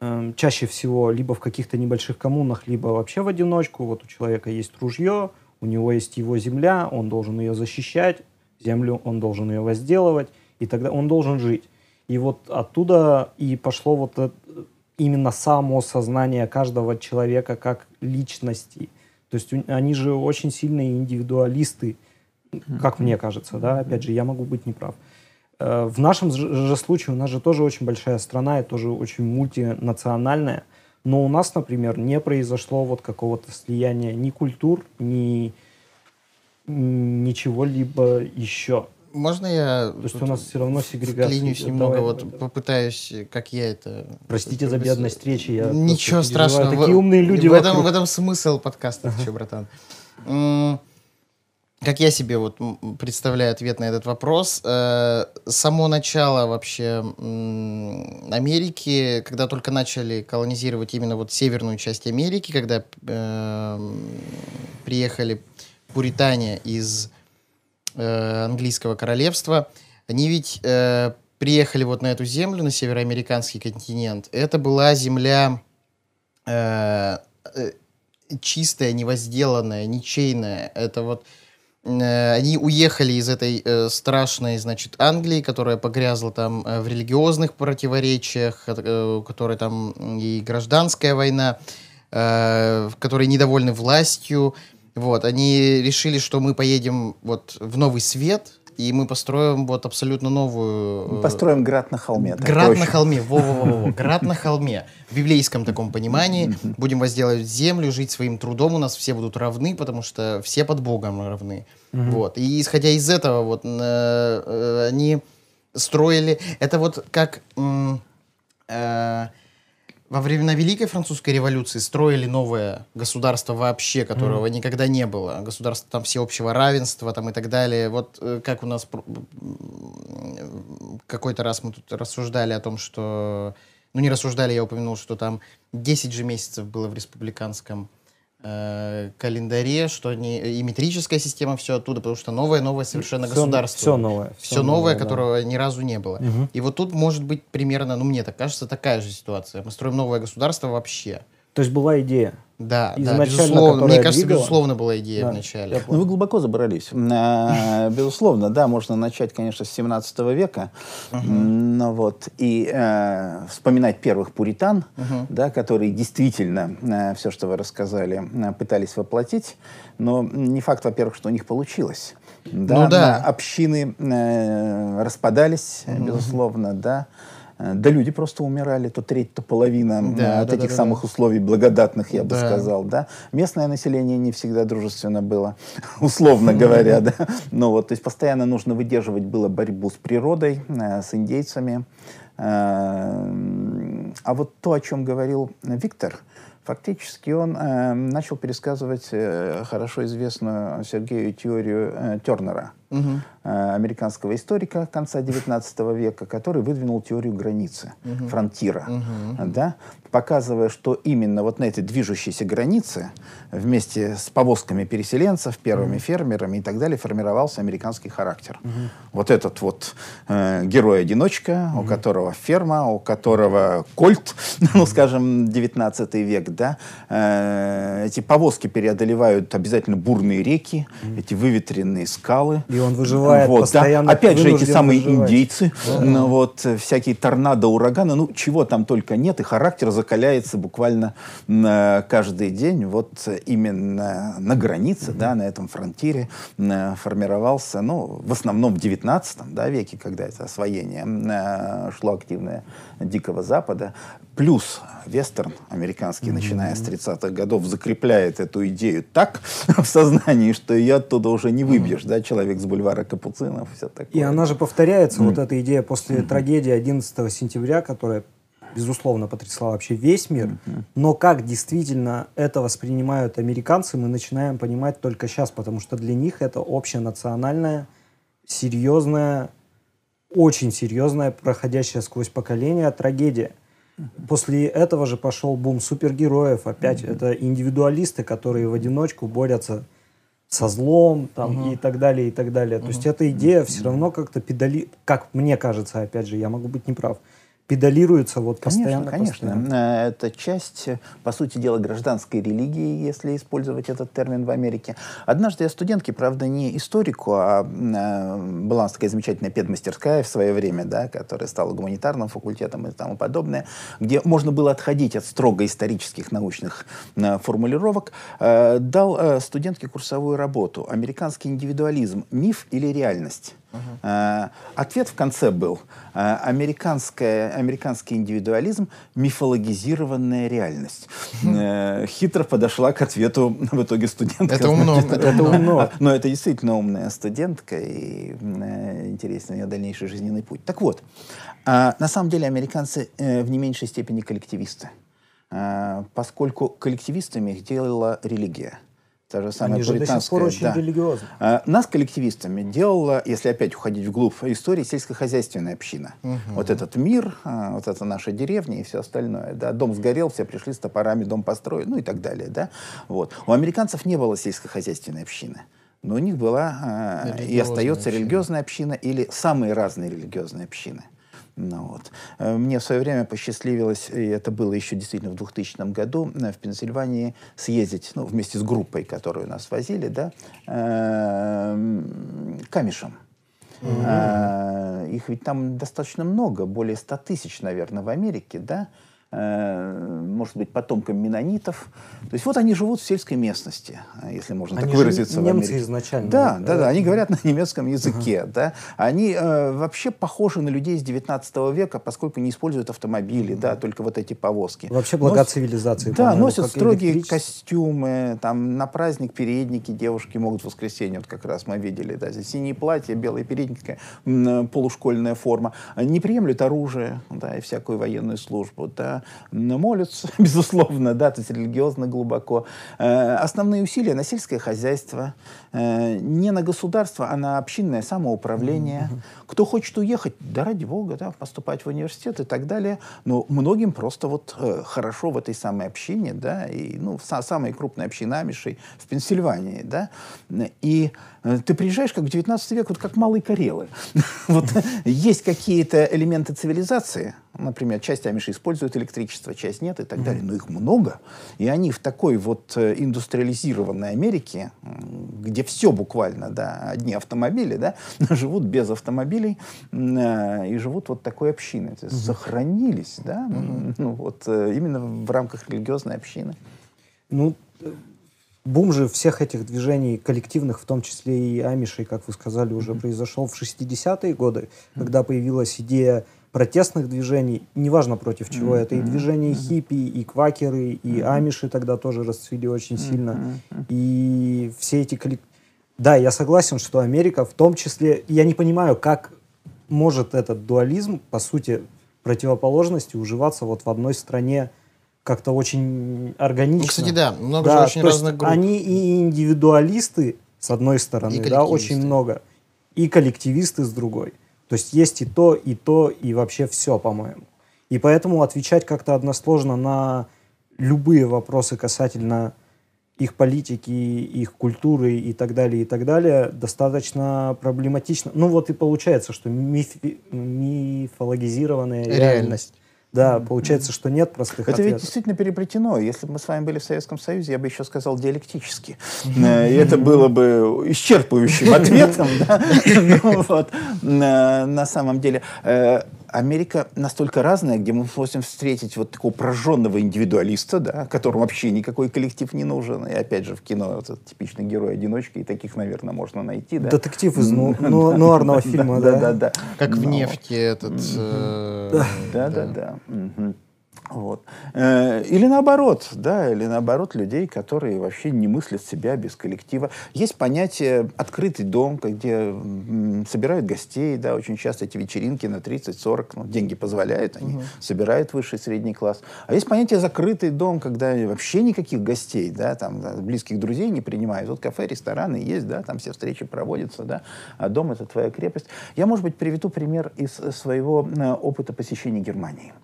э, чаще всего либо в каких-то небольших коммунах, либо вообще в одиночку. Вот у человека есть ружье, У него есть его земля, он должен ее защищать, землю он должен ее возделывать, и тогда он должен жить. И вот оттуда и пошло вот это, именно само сознание каждого человека как личности. То есть они же очень сильные индивидуалисты, как мне кажется, да, опять же, я могу быть неправ. Э, в нашем же случае у нас же тоже очень большая страна и тоже очень мультинациональная, но у нас, например, не произошло вот какого-то слияния ни культур, ни ничего-либо еще. Можно я... То есть у нас все равно сегрегация. Вклинюсь немного, вот это. попытаюсь, как я это... Простите за бедность речи. Я Ничего страшного. Такие умные люди в этом, в этом смысл подкаста, что, братан. Как я себе вот представляю ответ на этот вопрос, э, само начало вообще Америки, когда только начали колонизировать именно вот северную часть Америки, когда э, приехали пуритане из э, английского королевства, они ведь э, приехали вот на эту землю, на североамериканский континент. Это была земля э, э, чистая, невозделанная, ничейная. Это вот э, они уехали из этой э, страшной, значит, Англии, которая погрязла там э, в религиозных противоречиях, э, которой там и гражданская война, э, в которой недовольны властью, вот, они решили, что мы поедем вот в новый свет, и мы построим вот абсолютно новую... Мы построим град на холме. Град точно. на холме, во-во-во, град на холме. В библейском таком понимании. Будем возделывать землю, жить своим трудом, у нас все будут равны, потому что все под Богом равны. Вот. И исходя из этого, вот, э, э, они строили... Это вот как... Э, во времена Великой Французской революции строили новое государство вообще, которого mm. никогда не было. Государство там всеобщего равенства там и так далее. Вот э, как у нас какой-то раз мы тут рассуждали о том, что... Ну, не рассуждали, я упомянул, что там 10 же месяцев было в республиканском э, календаре, что не, и метрическая система все оттуда, потому что новое, новое совершенно все, государство. Все новое. Все, все новое, новое, которого да. ни разу не было. Угу. И вот тут может быть примерно, ну мне так кажется, такая же ситуация. Мы строим новое государство вообще. То есть была идея. Да, да, безусловно. Мне кажется, двигала. безусловно, была идея да. вначале. Ну, вы глубоко забрались. А, безусловно, да, можно начать, конечно, с 17 века. Ну, вот, и э, вспоминать первых пуритан, да, которые действительно э, все, что вы рассказали, э, пытались воплотить. Но не факт, во-первых, что у них получилось. Да, ну, да. Общины распадались, безусловно, да. Э, да люди просто умирали, то треть, то половина да, от да, этих да, самых да. условий благодатных, я бы сказал, да. Местное население не всегда дружественно было, условно говоря, да. Но вот, то есть постоянно нужно выдерживать было борьбу с природой, э, с индейцами. Э, а вот то, о чем говорил Виктор, Фактически он э, начал пересказывать э, хорошо известную Сергею теорию э, Тернера, угу. американского историка конца XIX века, который выдвинул теорию границы, угу. фронтира, угу. да, показывая, что именно вот на этой движущейся границе вместе с повозками переселенцев, первыми угу. фермерами и так далее формировался американский характер. Угу. Вот этот вот э, герой-одиночка, угу. у которого ферма, у которого кольт, ну, скажем, 19 век, да, э, эти повозки преодолевают обязательно бурные реки, mm. эти выветренные скалы. И он выживает вот, постоянно. Да. Опять же, эти самые выживать. индейцы, mm. ну, вот, всякие торнадо, ураганы, ну, чего там только нет, и характер закаляется буквально э, каждый день, вот именно на границе, mm. да, на этом фронтире э, формировался, ну, в основном в 19 да, веке, когда это освоение э, шло активное Дикого Запада, плюс вестерн американский, mm-hmm. начиная с 30-х годов, закрепляет эту идею так в сознании, что ее оттуда уже не выбьешь, mm-hmm. да, человек с бульвара Капуцинов, все такое. И она же повторяется, mm-hmm. вот эта идея после mm-hmm. трагедии 11 сентября, которая безусловно, потрясла вообще весь мир. Mm-hmm. Но как действительно это воспринимают американцы, мы начинаем понимать только сейчас, потому что для них это общенациональная, серьезная, очень серьезная, проходящая сквозь поколения трагедия. После этого же пошел бум супергероев. Опять mm-hmm. это индивидуалисты, которые в одиночку борются со злом там, uh-huh. и так далее, и так далее. Uh-huh. То есть эта идея все равно как-то педали... Как мне кажется, опять же, я могу быть неправ, педалируется вот Конечно, постоянно. конечно. постоянно. Э, Это часть, по сути дела, гражданской религии, если использовать этот термин в Америке. Однажды я студентке, правда, не историку, а э, была у нас такая замечательная педмастерская в свое время, да, которая стала гуманитарным факультетом и тому подобное, где можно было отходить от строго исторических научных э, формулировок, дал студентке курсовую работу «Американский индивидуализм. Миф или реальность?». Э, Ответ в конце был э, американская, американский индивидуализм мифологизированная реальность. Э, Хитро подошла к ответу в итоге студентка. Это умно, Значит, это умно. а, Но это действительно умная студентка, и интересный ее дальнейший жизненный путь. Так вот, на самом деле американцы в не меньшей степени коллективисты, поскольку коллективистами их делала религия. Та же самая Они же до сих пор очень да. религиозны. А, Нас коллективистами делала, если опять уходить вглубь истории, сельскохозяйственная община. Вот этот мир, а, вот это наша деревня и все остальное. Да? Дом сгорел, все пришли с топорами, дом построили, ну и так далее. Да? Вот. У американцев не было сельскохозяйственной общины. Но у них была а, и Религиозная остается община. религиозная община или самые разные религиозные общины. Ну, вот. Э, Мне в свое время посчастливилось, и это было еще действительно в 2000 году, э, в Пенсильвании съездить, ну, вместе с группой, которую нас возили, да, эм, камешем. А, Их ведь там достаточно много, более 100 тысяч, наверное, в Америке, да, Э, может быть, потомкам менонитов. То есть вот они живут в сельской местности, если можно Они так выразиться. в немцы изначально, Да, да? да, да, они говорят на немецком языке, да. Они э, вообще похожи на людей с 19 века, поскольку не используют автомобили, да, только вот эти повозки. Вообще блага Нос- цивилизации, Да, носят строгие костюмы, там на праздник передники девушки могут в воскресенье, вот как раз мы видели, да, здесь синие платья, белые передники, полушкольная форма. Не приемлют оружие, да, и всякую военную службу, да, молятся, безусловно, да, то есть религиозно глубоко. Э, Основные усилия на сельское хозяйство, э, не на государство, а на общинное самоуправление. Кто хочет уехать, да ради бога, да, поступать в университет и так далее. Но многим просто вот э, хорошо в этой самой общине, да, и, ну, са- самая крупная община Амишей в Пенсильвании, да, и э, ты приезжаешь как в 19 век, вот как малые Карелы. Вот есть какие-то элементы цивилизации, например, часть Амиши использует электричество, часть нет и так далее, но их много. И они в такой вот э, индустриализированной Америке, где все буквально, да, одни автомобили, да, живут без автомобилей м, э, и живут вот такой общиной. То есть сохранились, да, м, ну вот э, именно в рамках религиозной общины. Ну, э, бум же всех этих движений коллективных, в том числе и амишей, как вы сказали, уже произошел в 60-е годы, когда появилась идея протестных движений, неважно против чего это, и движение хиппи, и квакеры, и амиши тогда тоже расцвели очень сильно. И все эти коллективы... Да, я согласен, что Америка в том числе... Я не понимаю, как может этот дуализм, по сути, противоположности уживаться вот в одной стране как-то очень органично. Ну, кстати, да, много же Да, очень то есть разных групп. Они и индивидуалисты, с одной И стороны, да, очень много, и коллективисты с другой. То есть есть и то, и то, и вообще все, по-моему. И поэтому отвечать как-то односложно на любые вопросы касательно их политики, их культуры и так далее, и так далее, достаточно проблематично. Ну вот и получается, что мифи- мифологизированная реальность. Реальность. Да, получается, что нет простых Это ведь ответов. действительно переплетено. Если бы мы с вами были в Советском Союзе, я бы еще сказал диалектически. Э, И это было бы исчерпывающим ответом. Ну. На на самом деле, э, Америка настолько разная, где мы можем встретить вот такого прожженного индивидуалиста, да, которому вообще никакой коллектив не нужен. И опять же в кино вот этот типичный герой-одиночка, и таких, наверное, можно найти. да. Детектив из ну- ну- нуарного фильма, да? Да, да, да. Как в Ну, нефти этот... э, да, да, да. Вот. Э, Или наоборот, да, или наоборот людей, которые вообще не мыслят себя без коллектива. Есть понятие открытый дом, где собирают гостей, да, очень часто эти вечеринки на 30-40, ну, деньги позволяют, они собирают высший средний класс. А есть понятие закрытый дом, когда вообще никаких гостей, да, там да, близких друзей не принимают. Вот кафе, рестораны есть, да, там все встречи проводятся, да, а дом это твоя крепость. Я, может быть, приведу пример из своего э, опыта посещения Германии.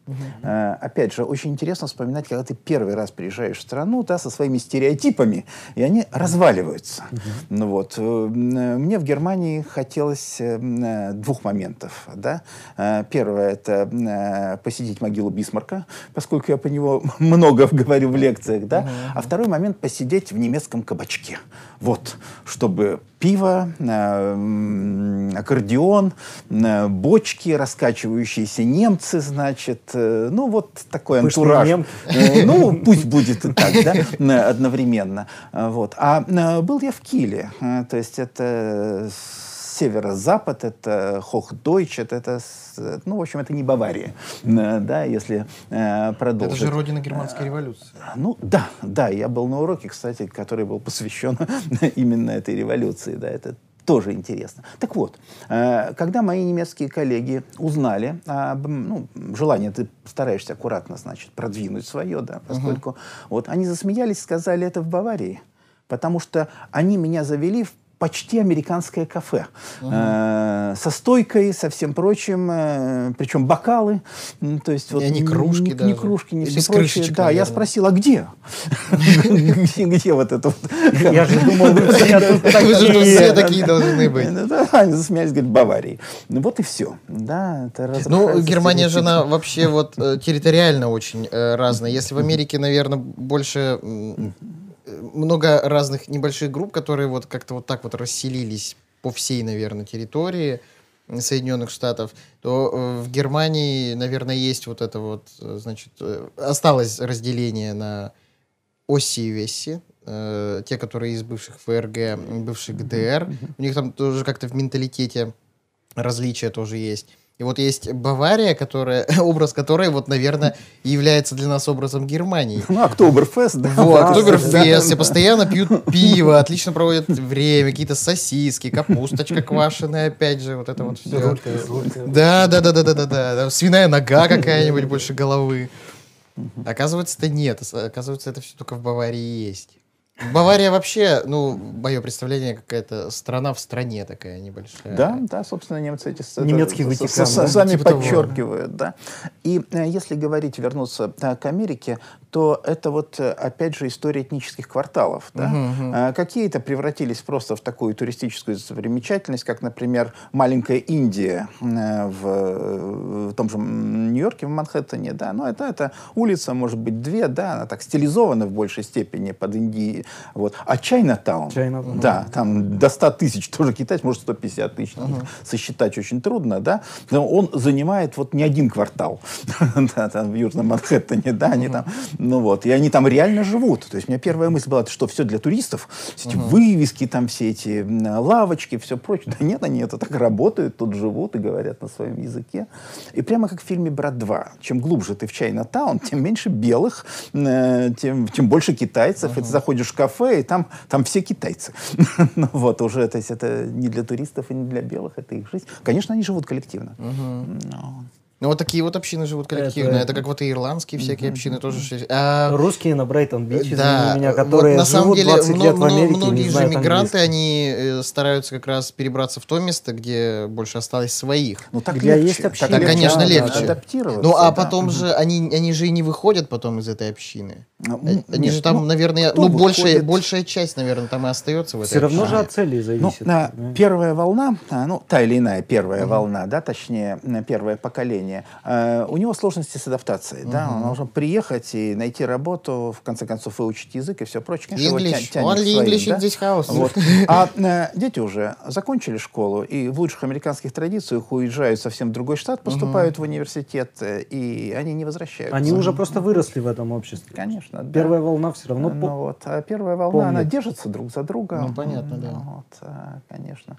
Э, Опять опять же, очень интересно вспоминать, когда ты первый раз приезжаешь в страну, да, со своими стереотипами, и они разваливаются. Ну вот. э, Мне в Германии хотелось э, э, двух моментов, да. Первое — это посетить могилу Бисмарка, поскольку я по него много говорю в лекциях, да. А второй момент — посидеть в немецком кабачке. Вот. Чтобы пиво, э, аккордеон, э, бочки, раскачивающиеся немцы, значит, э, ну вот такой антураж. немки. Э, Ну, пусть будет и так, да, одновременно. Вот. А был я в Киле, то есть это северо-запад, это Хохдойч, это, это, ну, в общем, это не Бавария, э, да, если э, Это продолжить. же родина германской революции. Ну да, да, я был на уроке, кстати, который был посвящен именно этой революции, да, это тоже интересно. Так вот, э, когда мои немецкие коллеги узнали, об, ну, желание, ты стараешься аккуратно, значит, продвинуть свое, да, поскольку, вот, они засмеялись, сказали, это в Баварии, потому что они меня завели в почти американское кафе. Э, со стойкой, со всем прочим, э, причем бокалы. м, То есть, вот, И они н- кружки не, даже. кружки, не все прочее. Да, я спросил, а где? Где вот это вот? Я же думал, вы все такие. должны быть. Ну, Они засмеялись, говорят, Баварии. Ну вот и все. Да, это Ну, Германия же она вообще вот э, территориально очень э, разная. Если в Америке, наверное, больше много разных небольших групп, которые вот как-то вот так вот расселились по всей, наверное, территории Соединенных Штатов, то э, в Германии, наверное, есть вот это вот, э, значит, э, осталось разделение на оси и веси, э, те, которые из бывших ФРГ, бывших ГДР, у них там тоже как-то в менталитете различия тоже есть. И вот есть Бавария, которая, образ которой, вот, наверное, является для нас образом Германии. Ну, Октоберфест, да. Вот, да, Октоберфест, все постоянно пьют пиво, отлично проводят время, какие-то сосиски, капусточка квашеная, опять же, вот это вот все. Да, да, да, да, да, да, да. Свиная нога какая-нибудь больше головы. Оказывается-то нет. Оказывается, это все только в Баварии есть. Бавария вообще, ну, мое представление, какая-то страна в стране такая небольшая. Да, да, собственно, немцы эти Немецкий это- Ватикан, с- с- да? сами Типа того. подчеркивают, да. И э, если говорить, вернуться э, к Америке, то это вот, э, опять же, история этнических кварталов, да. Э, Какие-то превратились просто в такую туристическую достопримечательность, как, например, маленькая Индия э, в, э, в том же Нью-Йорке, в Манхэттене, да. Но это, это улица, может быть, две, да, она так стилизована в большей степени под Индией. Вот. А Чайна-таун, Чайна-таун. да, там до 100 тысяч тоже китайцев, может 150 тысяч, там сосчитать очень трудно, да, но он занимает вот не один квартал, да, там в Южном Манхэттене, да, они там, ну вот, и они там реально живут, то есть у меня первая мысль была, что все для туристов, все эти вывески, там все эти лавочки, все прочее, да нет, они это так работают, тут живут и говорят на своем языке, и прямо как в фильме «Брат 2», чем глубже ты в Чайна-таун, тем меньше белых, э, тем, тем больше китайцев, и ты заходишь в кафе, и там, там все китайцы. ну, вот, уже, то есть это не для туристов и не для белых, это их жизнь. Конечно, они живут коллективно. Но- Ну, вот такие вот общины живут коллективно. Это, как вот и ирландские всякие общины тоже. же- А, Русские на Брайтон-Бич, да, меня, вот которые на самом живут деле 20 мно- лет в Америке, не многие же мигранты, они э, стараются как раз перебраться в то место, где больше осталось своих. Ну, так Где легче. есть община. так конечно, да, легче. да, Адаптироваться. Ну, а да. потом же они, они же и не выходят потом из этой общины. Ну, Они нет, же там, ну, наверное, ну, большая, большая часть, наверное, там и остается в этой Все равно же от целей Ну, зависит. понимаешь? первая волна, а, ну, та или иная первая волна, да, точнее, первое поколение, э, у него сложности с адаптацией, да, он должен приехать и найти работу, в конце концов, выучить язык и все прочее. Конечно, тя- English. тянет к Only своим, English да. in this house. Вот. А э, дети уже закончили школу и в лучших американских традициях уезжают совсем в другой штат, поступают в университет, э, и они не возвращаются. Они уже просто выросли в этом обществе. Конечно, да. Первая волна все равно... Ну по- вот, а первая волна, помнят. она держится друг за друга. Ну, понятно, да. Вот, а, конечно.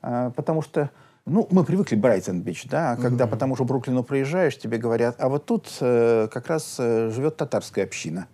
Потому что, ну, мы привыкли Брайтон-Бич, да, а когда по тому же Бруклину проезжаешь, тебе говорят, а вот тут э, как раз э, живет татарская община.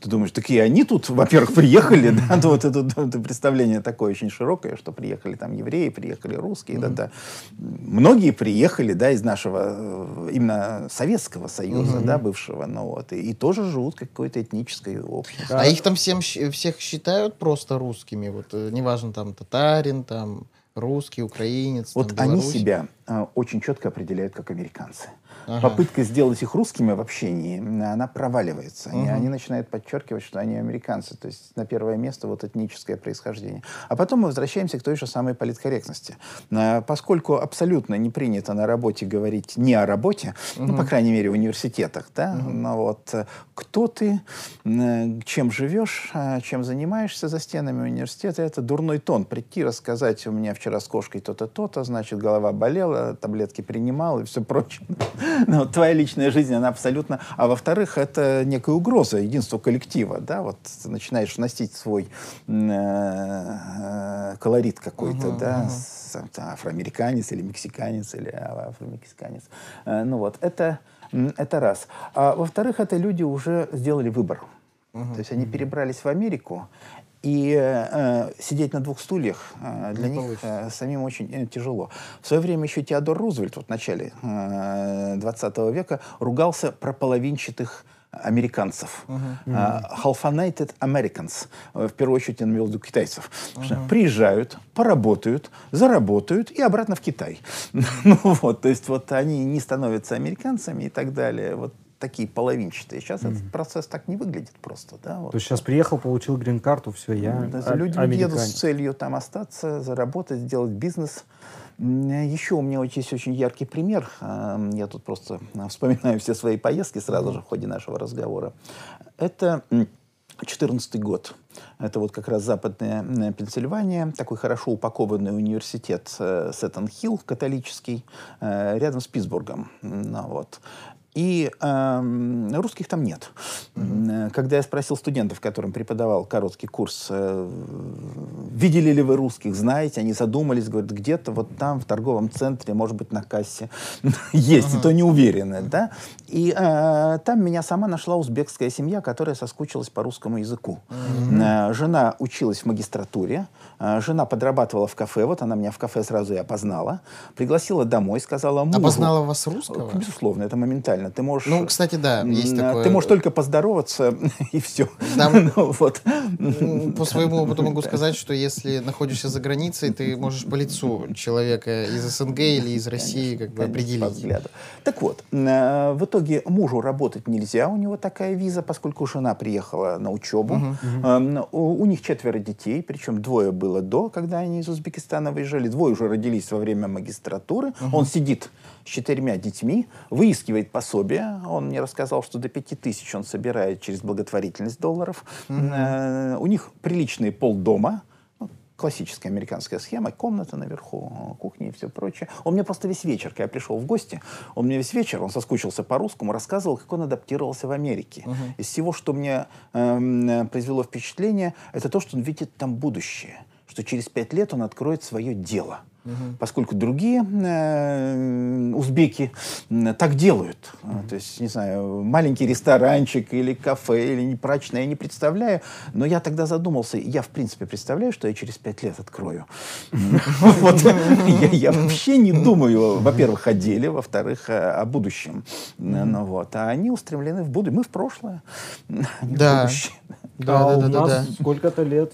Ты думаешь, такие они тут, во-первых, приехали, да, ну, вот это, это представление такое очень широкое, что приехали там евреи, приехали русские, да, да. Многие приехали, да, из нашего э, именно Советского Союза, да, бывшего, ну вот, и, и тоже живут какой-то этнической общностью. А их там всем, всех считают просто русскими. Вот, э, неважно, там, татарин, там, русский, украинец, Вот там, они себя очень четко определяют как американцы. Ага. Попытка сделать их русскими в общении, она проваливается. Они, угу. они начинают подчеркивать, что они американцы. То есть на первое место вот этническое происхождение. А потом мы возвращаемся к той же самой политкорректности. Э, поскольку абсолютно не принято на работе говорить не о работе, угу. ну, по крайней мере, в университетах, да, угу. но вот э, кто ты, чем живешь, чем занимаешься за стенами университета, это дурной тон. Прийти, рассказать, у меня вчера с кошкой то-то, то-то, значит, голова болела, таблетки принимал и все прочее. Но твоя личная жизнь, она абсолютно... А во-вторых, это некая угроза единству коллектива, да, вот ты начинаешь вносить свой э, колорит какой-то, да, афроамериканец или мексиканец или афромексиканец. Э, ну вот, это, это раз. А во-вторых, это люди уже сделали выбор. Uh-huh. То есть они перебрались в Америку, и э, сидеть на двух стульях э, для Не них э, самим очень э, тяжело. В свое время еще Теодор Рузвельт вот в начале э, 20 века ругался про половинчатых американцев. Uh-huh. Uh, half-nated Americans. В первую очередь он имел в виду китайцев. Uh-huh. Приезжают, поработают, заработают и обратно в Китай. ну вот, то есть вот они не становятся американцами и так далее. Вот такие половинчатые. Сейчас mm-hmm. этот процесс так не выглядит просто. Да, вот. То есть сейчас приехал, получил грин-карту, все, я да, а- Люди едут с целью там остаться, заработать, сделать бизнес. Еще у меня есть очень яркий пример. Я тут просто вспоминаю все свои поездки сразу же в ходе нашего разговора. Это 2014 год. Это вот как раз западная Пенсильвания, такой хорошо упакованный университет э, Сеттон-Хилл, католический, э, рядом с Питтсбургом. Ну, вот. И э, русских там нет. Mm-hmm. Когда я спросил студентов, которым преподавал короткий курс, э, видели ли вы русских, знаете, они задумались, говорят, где-то вот там в торговом центре, может быть, на кассе есть, и то не уверены, да. И э, там меня сама нашла узбекская семья, которая соскучилась по русскому языку. Mm-hmm. Э, жена училась в магистратуре, э, жена подрабатывала в кафе, вот она меня в кафе сразу и опознала, пригласила домой, сказала мужу... Опознала вас русского? Безусловно, это моментально нормально. Ты можешь... Ну, кстати, да, есть такое... Ты можешь только поздороваться, и все. Там, ну, вот. По своему опыту могу сказать, что если находишься за границей, ты можешь по лицу человека из СНГ или из России как бы определить. Так вот, э, в итоге мужу работать нельзя, у него такая виза, поскольку жена приехала на учебу. Угу. У, у них четверо детей, причем двое было до, когда они из Узбекистана выезжали, двое уже родились во время магистратуры. Угу. Он сидит четырьмя детьми, выискивает пособие. Он мне рассказал, что до пяти тысяч он собирает через благотворительность долларов. Mm-hmm. у них приличные полдома, ну, классическая американская схема, комната наверху, кухня и все прочее. Он мне просто весь вечер, когда я пришел в гости, он мне весь вечер, он соскучился по русскому, рассказывал, как он адаптировался в Америке. Uh-huh. Из всего, что мне э, произвело впечатление, это то, что он видит там будущее, что через пять лет он откроет свое дело угу. поскольку другие э, узбеки э, так делают. Угу. То есть, не знаю, маленький ресторанчик или кафе, или прачечное, я не представляю. Но я тогда задумался, я в принципе представляю, что я через пять лет открою. Я вообще не думаю, во-первых, о деле, во-вторых, о будущем. А они устремлены в будущее. Мы в прошлое. Да. Да, а да, у да, нас да. сколько-то лет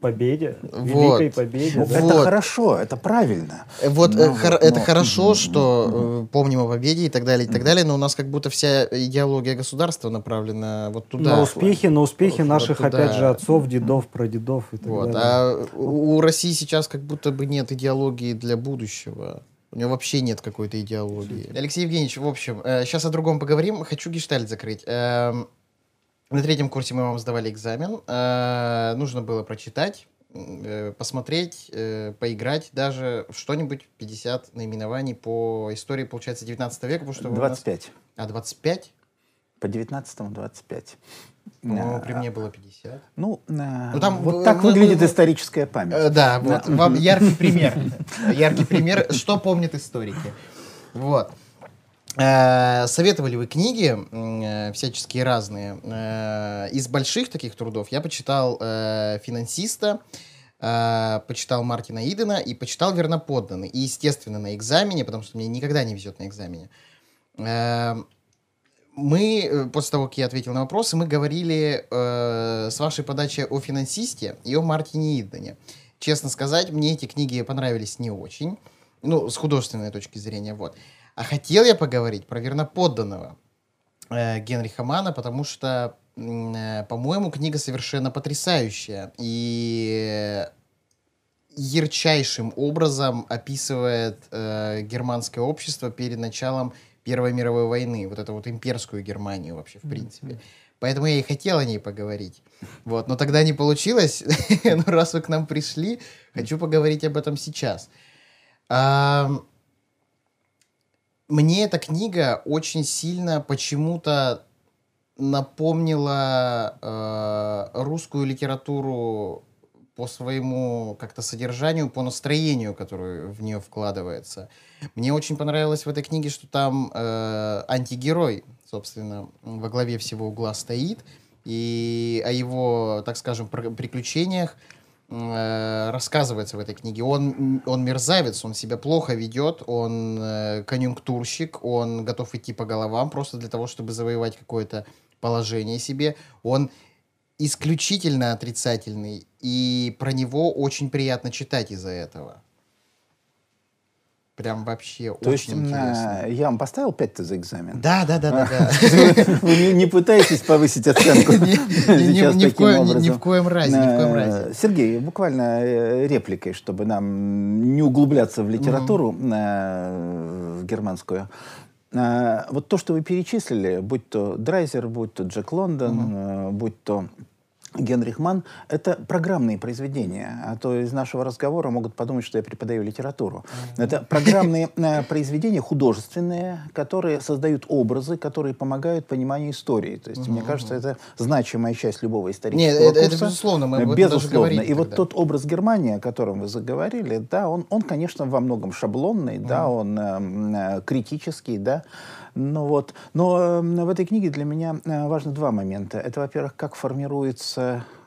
победе, вот. великой победе. Да? Это хорошо, это правильно. Вот но, хор- но, это хорошо, что э, помним о победе и так далее, и так далее, но у нас как будто вся идеология государства направлена вот туда. На успехи, на успехи вот, наших, вот опять же, отцов, дедов, прадедов и так вот. далее. А у, у России сейчас как будто бы нет идеологии для будущего. У него вообще нет какой-то идеологии. Алексей Евгеньевич, в общем, э, сейчас о другом поговорим. Хочу гештальт закрыть. Э, на третьем курсе мы вам сдавали экзамен. Э, нужно было прочитать, э, посмотреть, э, поиграть даже что-нибудь 50 наименований по истории, получается, 19 века. Потому что 25. Нас... А, 25? По 19-му 25. Ну, при мне было 50. Ну, ну там, вот так вы, выглядит вы, историческая память. Да, вот, вам яркий пример. Яркий пример, что помнят историки. Вот. Э, советовали вы книги э, всяческие разные. Э, из больших таких трудов я почитал «Финансиста», почитал Мартина Идена и почитал «Верноподданный». И, естественно, на экзамене, потому что мне никогда не везет на экзамене. Мы, после того, как я ответил на вопросы, мы говорили с вашей подачи о «Финансисте» и о Мартине Идене. Честно сказать, мне эти книги понравились не очень. Ну, с художественной точки зрения, вот. А хотел я поговорить про верноподданного э, Генриха Мана, потому что, э, по-моему, книга совершенно потрясающая. И ярчайшим образом описывает э, германское общество перед началом Первой мировой войны, вот эту вот имперскую Германию вообще, в принципе. Поэтому я и хотел о ней поговорить. Вот, но тогда не получилось. но раз вы к нам пришли, хочу поговорить об этом сейчас. Мне эта книга очень сильно почему-то напомнила э, русскую литературу по своему как-то содержанию, по настроению, которое в нее вкладывается. Мне очень понравилось в этой книге, что там э, антигерой, собственно, во главе всего угла стоит, и о его, так скажем, приключениях рассказывается в этой книге. Он, он мерзавец, он себя плохо ведет, он э, конъюнктурщик, он готов идти по головам просто для того, чтобы завоевать какое-то положение себе. Он исключительно отрицательный, и про него очень приятно читать из-за этого. Прям вообще То очень есть, интересно. я вам поставил 5 за экзамен? Да, да, да, да. да. Вы не пытаетесь повысить оценку Ни в коем разе, разе. Сергей, буквально э, репликой, чтобы нам не углубляться в литературу э, германскую. Вот то, что вы перечислили, будь то Драйзер, будь то Джек Лондон, будь то Генрих Ман — это программные произведения. А то из нашего разговора могут подумать, что я преподаю литературу. Mm-hmm. Это программные э, произведения художественные, которые создают образы, которые помогают пониманию истории. То есть, mm-hmm. мне кажется, это значимая часть любого исторического Нет, это, это безусловно, мы безусловно. И тогда. вот тот образ Германии, о котором вы заговорили, да, он, он конечно, во многом шаблонный, mm-hmm. да, он э, критический, да, ну вот. Но э, в этой книге для меня э, важно два момента. Это, во-первых, как формируется э,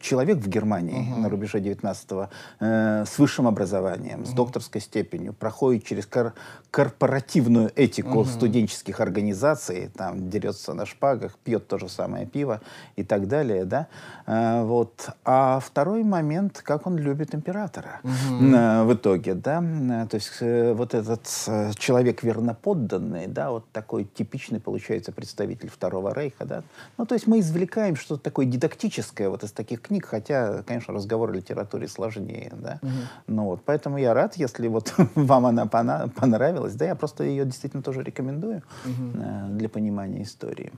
человек в Германии uh-huh. на рубеже 19-го э, с высшим образованием, uh-huh. с докторской степенью, проходит через кор- корпоративную этику uh-huh. студенческих организаций, там дерется на шпагах, пьет то же самое пиво и так далее, да. Э, вот. А второй момент, как он любит императора uh-huh. э, в итоге, да. То есть э, вот этот э, человек верноподданный, да, вот такой типичный получается представитель Второго Рейха, да. Ну, то есть мы извлекаем что-то такое дидактическое вот из таких книг, хотя, конечно, разговор о литературе сложнее, да. Угу. Ну вот, поэтому я рад, если вот вам она понравилась, да, я просто ее действительно тоже рекомендую угу. для понимания истории.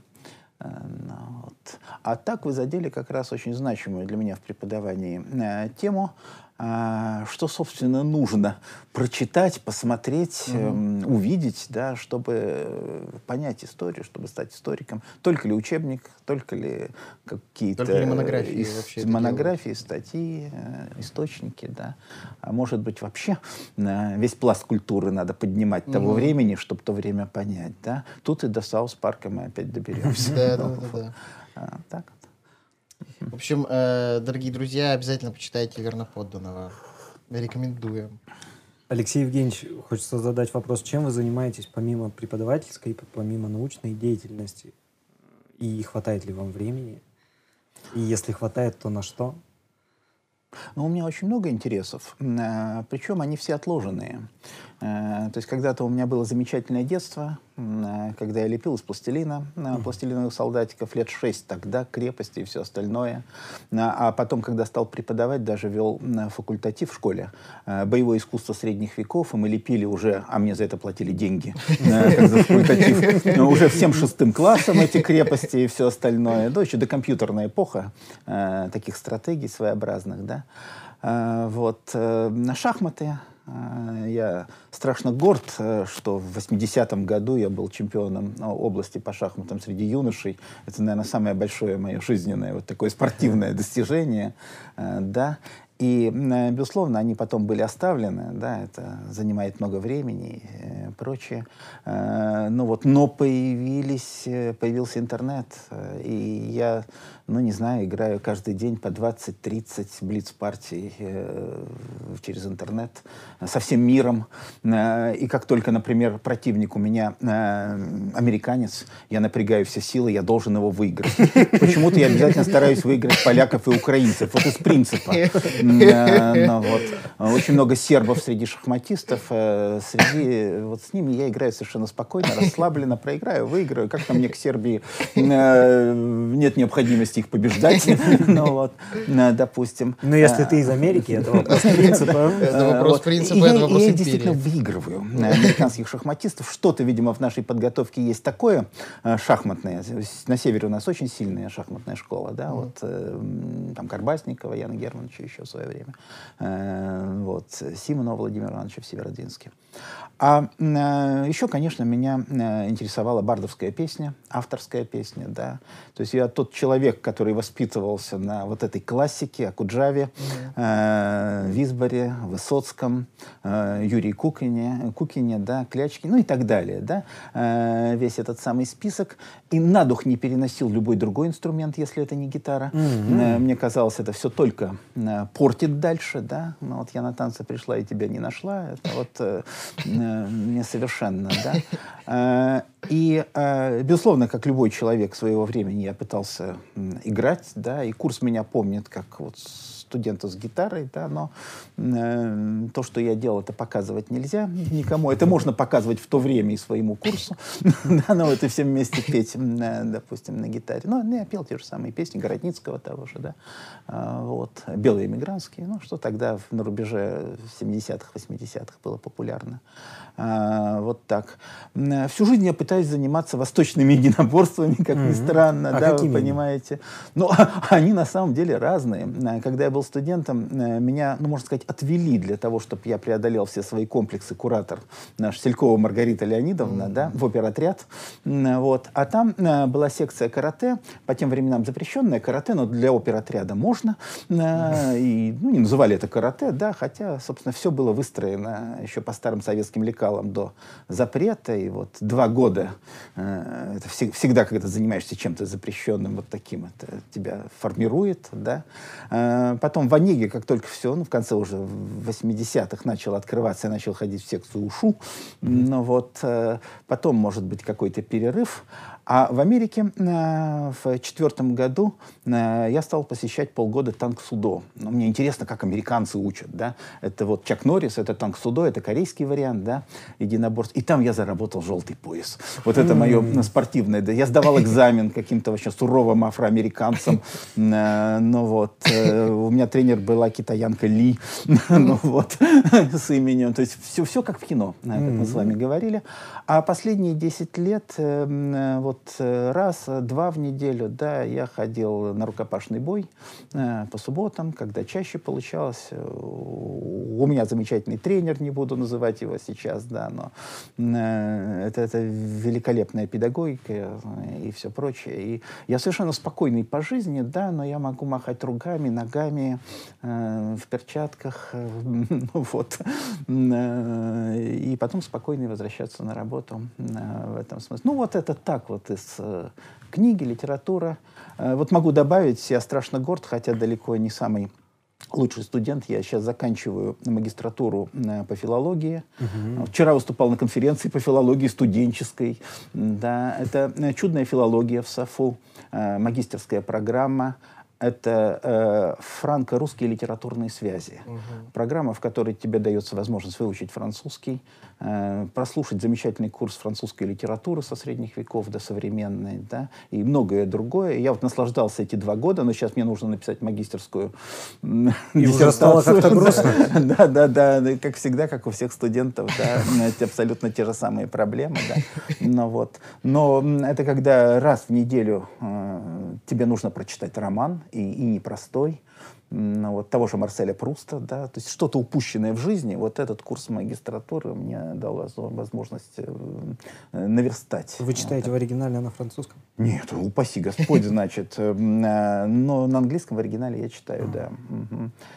Э, ну, вот. А так вы задели как раз очень значимую для меня в преподавании э, тему что, собственно, нужно прочитать, посмотреть, mm-hmm. увидеть, да, чтобы э, понять историю, чтобы стать историком. Только ли учебник, только ли какие-то только ли монографии, ис- вообще монографии статьи, э, источники, да. А может быть, вообще э, весь пласт культуры надо поднимать mm-hmm. того времени, чтобы то время понять, да. Тут и до Саус-парка мы опять доберемся. Да, да, да. А, так в общем, э, дорогие друзья, обязательно почитайте Верноподданного. Рекомендуем. Алексей Евгеньевич, хочется задать вопрос, чем вы занимаетесь помимо преподавательской, помимо научной деятельности? И хватает ли вам времени? И если хватает, то на что? Ну, у меня очень много интересов, э, причем они все отложенные. Э, то есть когда-то у меня было замечательное детство, э, когда я лепил из пластилина, э, пластилиновых солдатиков лет шесть тогда, крепости и все остальное. А потом, когда стал преподавать, даже вел факультатив в школе, боевое искусство средних веков, и мы лепили уже, а мне за это платили деньги, за факультатив, уже всем шестым классом эти крепости и все остальное. Да, еще до компьютерная эпоха таких стратегий своеобразных, да. Вот. На шахматы я страшно горд, э, что в 80-м году я был чемпионом ну, области по шахматам среди юношей. Это, наверное, самое большое мое жизненное вот такое спортивное достижение. Э, да. И, э, безусловно, они потом были оставлены, да, это занимает много времени и прочее. Ну вот, но появились, появился интернет, и я ну, не знаю, играю каждый день по 20-30 блиц-партий э, через интернет со всем миром. Э, и как только, например, противник у меня э, американец, я напрягаю все силы, я должен его выиграть. Почему-то я обязательно стараюсь выиграть поляков и украинцев. Вот из принципа. Э, ну, вот. Очень много сербов среди шахматистов. Э, среди, вот с ними я играю совершенно спокойно, расслабленно, проиграю, выиграю. Как-то мне к Сербии э, нет необходимости их побеждать. Ну вот, допустим. Но если ты из Америки, это вопрос принципа. Это вопрос принципа, это вопрос Я действительно выигрываю американских шахматистов. Что-то, видимо, в нашей подготовке есть такое шахматное. На севере у нас очень сильная шахматная школа, да, вот там Карбасникова, Яна Германовича еще в свое время, вот, Симонова Владимира Ивановича в Северодвинске. А э, еще, конечно, меня э, интересовала бардовская песня, авторская песня, да. То есть я тот человек, который воспитывался на вот этой классике, Акуджаве, mm-hmm. э, Висборе, Высоцком, э, Юрии Кукине, Кукине, да, Клячке, ну и так далее, да. Э, весь этот самый список. И на дух не переносил любой другой инструмент, если это не гитара. Mm-hmm. Э, мне казалось, это все только э, портит дальше, да. Но вот я на танцы пришла и тебя не нашла. Это вот... Э, мне совершенно, да. Э, и, э, безусловно, как любой человек своего времени, я пытался играть, да, и курс меня помнит как вот студента с гитарой, да, но э, то, что я делал, это показывать нельзя никому. Это можно показывать в то время и своему курсу, да, но это все вместе петь, э, допустим, на гитаре. Но ну, я пел те же самые песни Городницкого того же, да, э, вот, белые эмигрантские, ну, что тогда на рубеже 70-х, 80-х было популярно. Э, вот так. Всю жизнь я пытаюсь заниматься восточными единоборствами, как ни странно, а да, вы понимаете. Но они на самом деле разные. Когда я был был студентом, э, меня, ну, можно сказать, отвели для того, чтобы я преодолел все свои комплексы, куратор наш Селькова Маргарита Леонидовна, mm-hmm. да, в оперотряд. Вот. А там э, была секция карате, по тем временам запрещенная карате, но для оперотряда можно. Mm-hmm. И, ну, не называли это карате, да, хотя, собственно, все было выстроено еще по старым советским лекалам до запрета. И вот два года, это всегда, когда занимаешься чем-то запрещенным, вот таким, это тебя формирует, да. Потом в Онеге, как только все, ну, в конце уже 80-х начал открываться, я начал ходить в секцию УШУ. Mm-hmm. Ну, вот, э, потом, может быть, какой-то перерыв. А в Америке э, в четвертом году э, я стал посещать полгода танк-судо. Ну, мне интересно, как американцы учат, да. Это вот Чак Норрис, это танк-судо, это корейский вариант, да, единоборств. И там я заработал желтый пояс. Вот это мое спортивное. Да. Я сдавал экзамен каким-то вообще суровым афроамериканцам. Э, ну вот, у меня тренер была китаянка Ли, ну вот, с именем. То есть все, все как в кино, как мы с вами говорили. А последние 10 лет вот вот э, раз, два в неделю, да, я ходил на рукопашный бой э, по субботам, когда чаще получалось. Э, у меня замечательный тренер, не буду называть его сейчас, да, но э, это, это великолепная педагогика э, и все прочее. И я совершенно спокойный по жизни, да, но я могу махать руками, ногами, э, в перчатках, ну вот, и потом спокойно возвращаться на работу в этом смысле. Ну вот это так вот вот из э, книги, литература. Э, вот могу добавить, я страшно горд, хотя далеко не самый лучший студент. Я сейчас заканчиваю магистратуру э, по филологии. Угу. Вчера выступал на конференции по филологии студенческой. Да, это чудная филология в САФУ, магистерская программа это э, франко-русские литературные связи. Угу. Программа, в которой тебе дается возможность выучить французский, прослушать замечательный курс французской литературы со средних веков до современной, да, и многое другое. Я вот наслаждался эти два года, но сейчас мне нужно написать магистерскую И уже стало как-то грустно. Да, да, да, как всегда, как у всех студентов, да, абсолютно те же самые проблемы, да. Но вот, но это когда раз в неделю э, тебе нужно прочитать роман, и, и непростой, ну, вот, того же Марселя Пруста, да, то есть что-то упущенное в жизни, вот этот курс магистратуры мне дал возможность э, наверстать. Вы читаете вот. в оригинале, а на французском? Нет, упаси Господь, значит, э, э, но на английском в оригинале я читаю, да.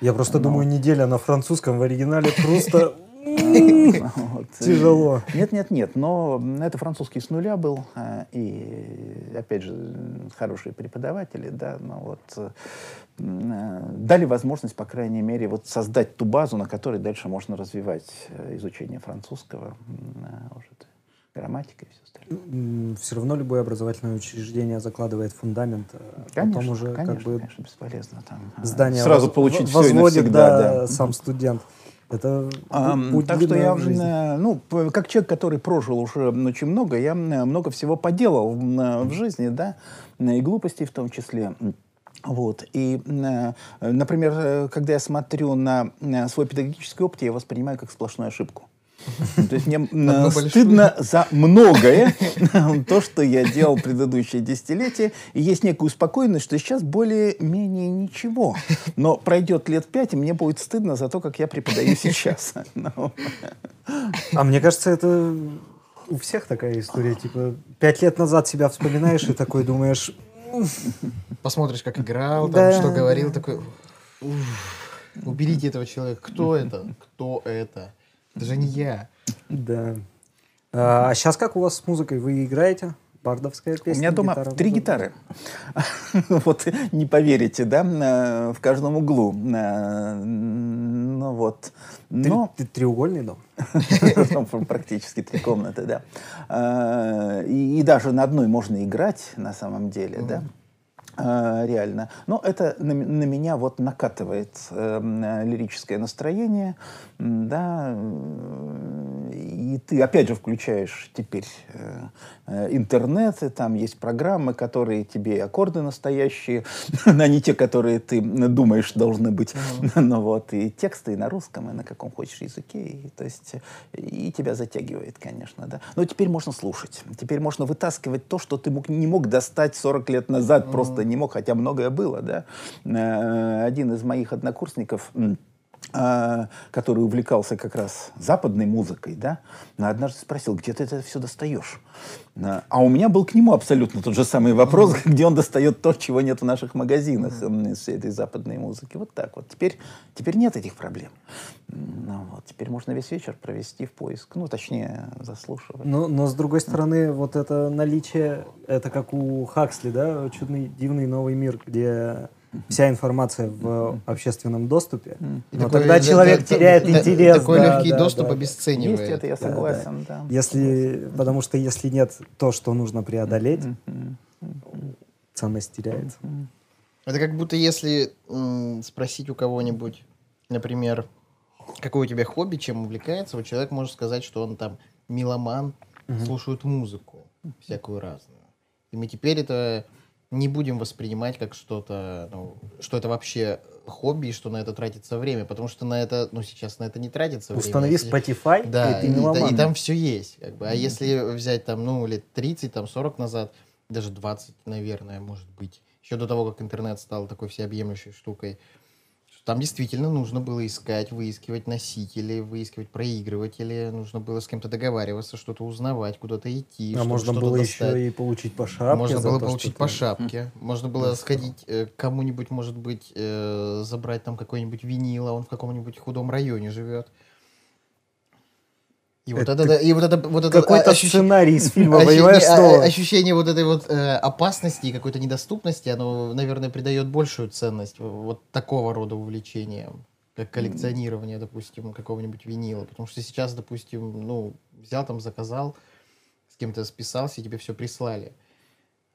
Я просто думаю, неделя на французском в оригинале Пруста Вот. Тяжело. Нет, нет, нет, но это французский с нуля был, а, и, опять же, хорошие преподаватели, да, но вот э, э, дали возможность, по крайней мере, вот создать ту базу, на которой дальше можно развивать э, изучение французского, м, э, уже т- грамматика и все остальное. Все равно любое образовательное учреждение закладывает фундамент, а Конечно, потом уже конечно, как бы конечно, бесполезно там здание сразу воз- получить во- все и возводит, навсегда, да, да. сам студент. Это путь так что я, жизни. э, ну, как человек, который прожил уже очень много, я м, много всего поделал э, в жизни, да, и глупостей в том числе. Вот. И, э, например, э, когда я смотрю на э, свой педагогический опыт, я его воспринимаю как сплошную ошибку. То есть мне стыдно за многое, то, что я делал предыдущие десятилетия, и есть некая успокоенность, что сейчас более-менее ничего. Но пройдет лет пять, и мне будет стыдно за то, как я преподаю сейчас. Ну, А мне кажется, это у всех такая история. Типа, пять лет назад себя вспоминаешь и такой думаешь, Посмотришь, как играл, там, Да, что говорил, да. такой... «Уф, Уберите этого человека. Кто это? Кто это? Это же не я. да. А сейчас как у вас с музыкой? Вы играете? Бардовская У песня? меня дома гитара, три гитары. Вот не поверите, да, э, в каждом углу. Э, Ну вот. Но ты- треугольный дом? Практически три комнаты, да. А, И, и даже на одной можно играть, на самом деле, да. А, реально. Но это на, на меня вот накатывает э, м, э, лирическое настроение, да, э, и ты опять же включаешь теперь э, э, интернет, и там есть программы, которые тебе аккорды настоящие, а не те, которые ты думаешь должны быть, ну вот, и тексты и на русском, и на каком хочешь языке, и, то есть, и тебя затягивает, конечно, да. Но теперь можно слушать, теперь можно вытаскивать то, что ты мог, не мог достать 40 лет назад, просто не мог, хотя многое было, да. Э, Один из моих однокурсников, а, который увлекался как раз западной музыкой, да, однажды спросил, где ты это все достаешь? А а у меня был к нему абсолютно тот же самый вопрос, где он достает то, чего нет в наших магазинах м, из всей этой западной музыки. Вот так вот. Теперь, теперь нет этих проблем. Ну, вот. Теперь можно весь вечер провести в поиск, ну, точнее, заслушивать. Но, но с другой стороны, вот это наличие, это как у Хаксли, да, чудный, дивный новый мир, где вся информация в общественном доступе. И Но такой, тогда да, человек да, теряет да, интерес. Такой да, легкий да, доступ да. обесценивает. Есть это, я согласен, да. Если, потому что если нет то, что нужно преодолеть, ценность теряется. Это как будто если спросить у кого-нибудь, например, какое у тебя хобби, чем увлекается, вот человек может сказать, что он там меломан, слушает музыку всякую разную. И мы теперь это не будем воспринимать как что-то, ну, что это вообще хобби, и что на это тратится время, потому что на это, ну, сейчас на это не тратится время. Установи Spotify, Да, и ты и, меломан. и там все есть. Как бы. А если взять там, ну, лет 30, там 40 назад, даже 20, наверное, может быть, еще до того, как интернет стал такой всеобъемлющей штукой, там действительно нужно было искать, выискивать носители, выискивать проигрыватели, нужно было с кем-то договариваться, что-то узнавать, куда-то идти, а чтобы можно что-то было достать. еще и получить по шапке. Можно было то, получить по ты- шапке. Можно было сходить э, к кому-нибудь, может быть, э, забрать там какой-нибудь винил, а он в каком-нибудь худом районе живет. И вот Это это, и вот это, вот это Какой-то ощущ- сценарий из фильма, ощущение- понимаешь, а- что? а- Ощущение вот этой вот э, опасности и какой-то недоступности, оно, наверное, придает большую ценность вот такого рода увлечениям, как коллекционирование, допустим, какого-нибудь винила. Потому что сейчас, допустим, ну, взял там, заказал, с кем-то списался, и тебе все прислали.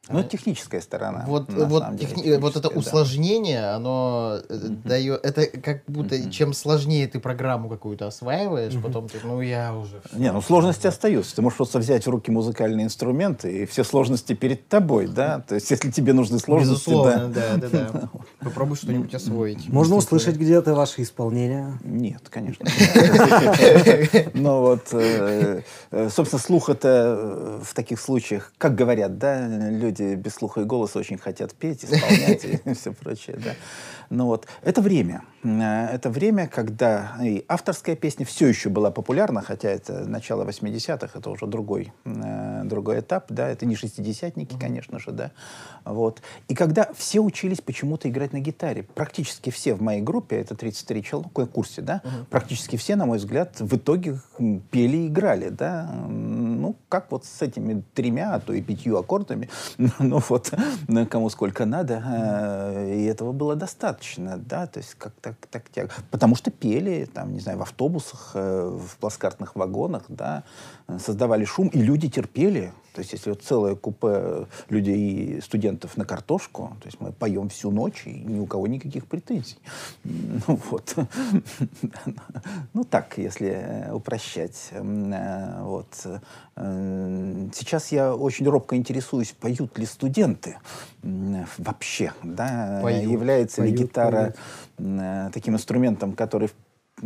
Ну, это техническая сторона. Вот, вот, деле, техни- вот это да. усложнение, оно э, дает... Это как будто, чем сложнее ты программу какую-то осваиваешь, потом ты, ну, я уже... Не, ну сложности остаются. Ты можешь просто взять в руки музыкальные инструменты, и все сложности перед тобой, да? То есть, если тебе нужны сложности, Безусловно, да. да, да, да. Попробуй что-нибудь освоить. Можно услышать где-то ваши исполнения. Нет, конечно. Но вот, э, э, собственно, слух это в таких случаях, как говорят, да, люди люди без слуха и голоса очень хотят петь, исполнять и все прочее, да. Ну вот, это время. Э, это время, когда и авторская песня все еще была популярна, хотя это начало 80-х, это уже другой, э, другой этап, да, это не шестидесятники, конечно же, да. Вот. И когда все учились почему-то играть на гитаре, практически все в моей группе, это 33 человека, в курсе, да, практически все, на мой взгляд, в итоге пели и играли, да. Ну, как вот с этими тремя, а то и пятью аккордами, ну вот, кому сколько надо, э, и этого было достаточно, да, то есть как-то так, так, так, потому что пели, там, не знаю, в автобусах, э, в плацкартных вагонах, да, создавали шум, и люди терпели. То есть, если вот целое купе людей, студентов на картошку, то есть мы поем всю ночь, и ни у кого никаких претензий. Ну вот. Ну так, если э, упрощать. Э, вот. Э, сейчас я очень робко интересуюсь, поют ли студенты вообще, да? Поют. Является Поют, ли гитара поют. таким инструментом, который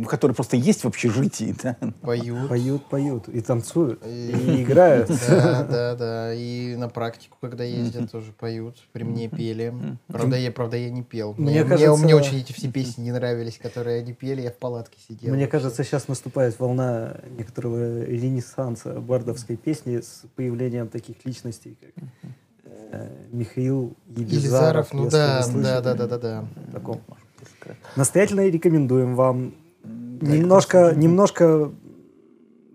который просто есть в общежитии, да? Поют. Поют, поют. И танцуют. И- И играют. Да, да, да. И на практику, когда ездят, тоже поют. При мне пели. Правда, я, правда, я не пел. Мне Мне, кажется- мне очень эти все песни не нравились, которые они пели. Я в палатке сидел. Мне кажется, сейчас наступает волна некоторого ренессанса бардовской песни с появлением таких личностей, как э, Михаил Елизаров. Елизаров, ну да, да, да, да, да, да. Настоятельно рекомендуем вам. Немножко, немножко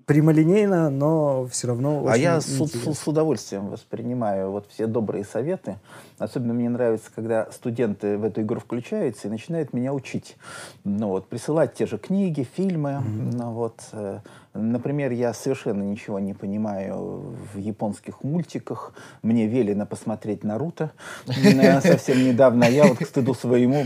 прямолинейно, но все равно А я с, с- с удовольствием воспринимаю вот все добрые советы. Особенно мне нравится, когда студенты в эту игру включаются и начинают меня учить. Ну вот, присылать те же книги, фильмы. Ну вот, э, например, я совершенно ничего не понимаю в японских мультиках. Мне велено посмотреть Наруто. Э, Совсем недавно я вот к стыду своему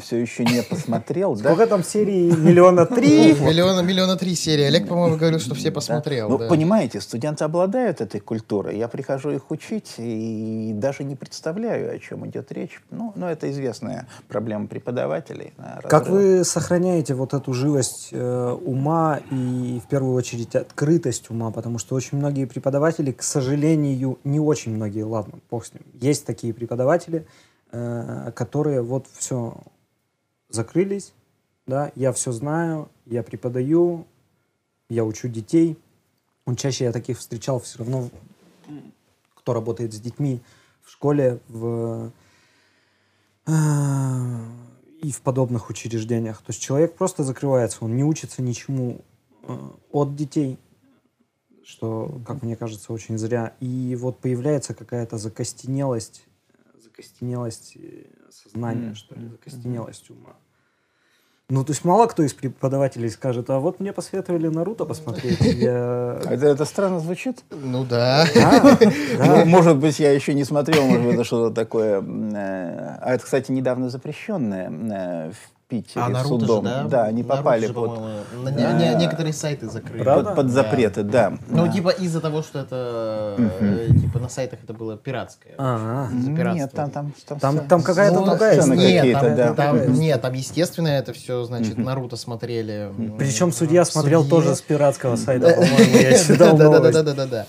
все еще не посмотрел. да. Сколько там серий? Миллиона три? Миллиона, миллиона три серии. Олег, по-моему, говорил, что все посмотрел. Ну, понимаете, студенты обладают этой культурой. Я прихожу их учить и даже не представляю, о чем идет речь. Ну, но это известная проблема преподавателей. да, Как вы сохраняете вот эту живость э, ума и, в первую очередь, открытость ума? Потому что очень многие преподаватели, к сожалению, не очень многие, ладно, бог с ним. Есть такие преподаватели, э, которые вот все закрылись, да, я все знаю, я преподаю, я учу детей. Он чаще я таких встречал все равно, кто работает с детьми в школе, в а, и в подобных учреждениях. То есть человек просто закрывается, он не учится ничему э, от детей, что, как мне кажется, очень зря. И вот появляется какая-то закостенелость, закостенелость э, сознания, Мгм. что ли, закостенелость ума. Ну, то есть мало кто из преподавателей скажет, а вот мне посоветовали Наруто посмотреть. Я... Это, это странно звучит. Ну да. Ну, может быть, я еще не смотрел, может быть, это что-то такое. э, А это, кстати, недавно запрещенное э, Питере А Наруто же, судом. да? они Наруто попали же, под, по-моему, на- не- некоторые сайты закрыли. Правда? под, под запреты, да. Ну, А. типа из-за того, что это, э, типа, на сайтах это было пиратское. А, пиратство. Нет, там, там, там, Там- там какая-то ну, другая история. Нет, там, да. там- нет, там, естественно, это все, значит, Наруто смотрели. Причем судья смотрел тоже с пиратского сайта, по-моему, я читал новость. Да-да-да-да-да.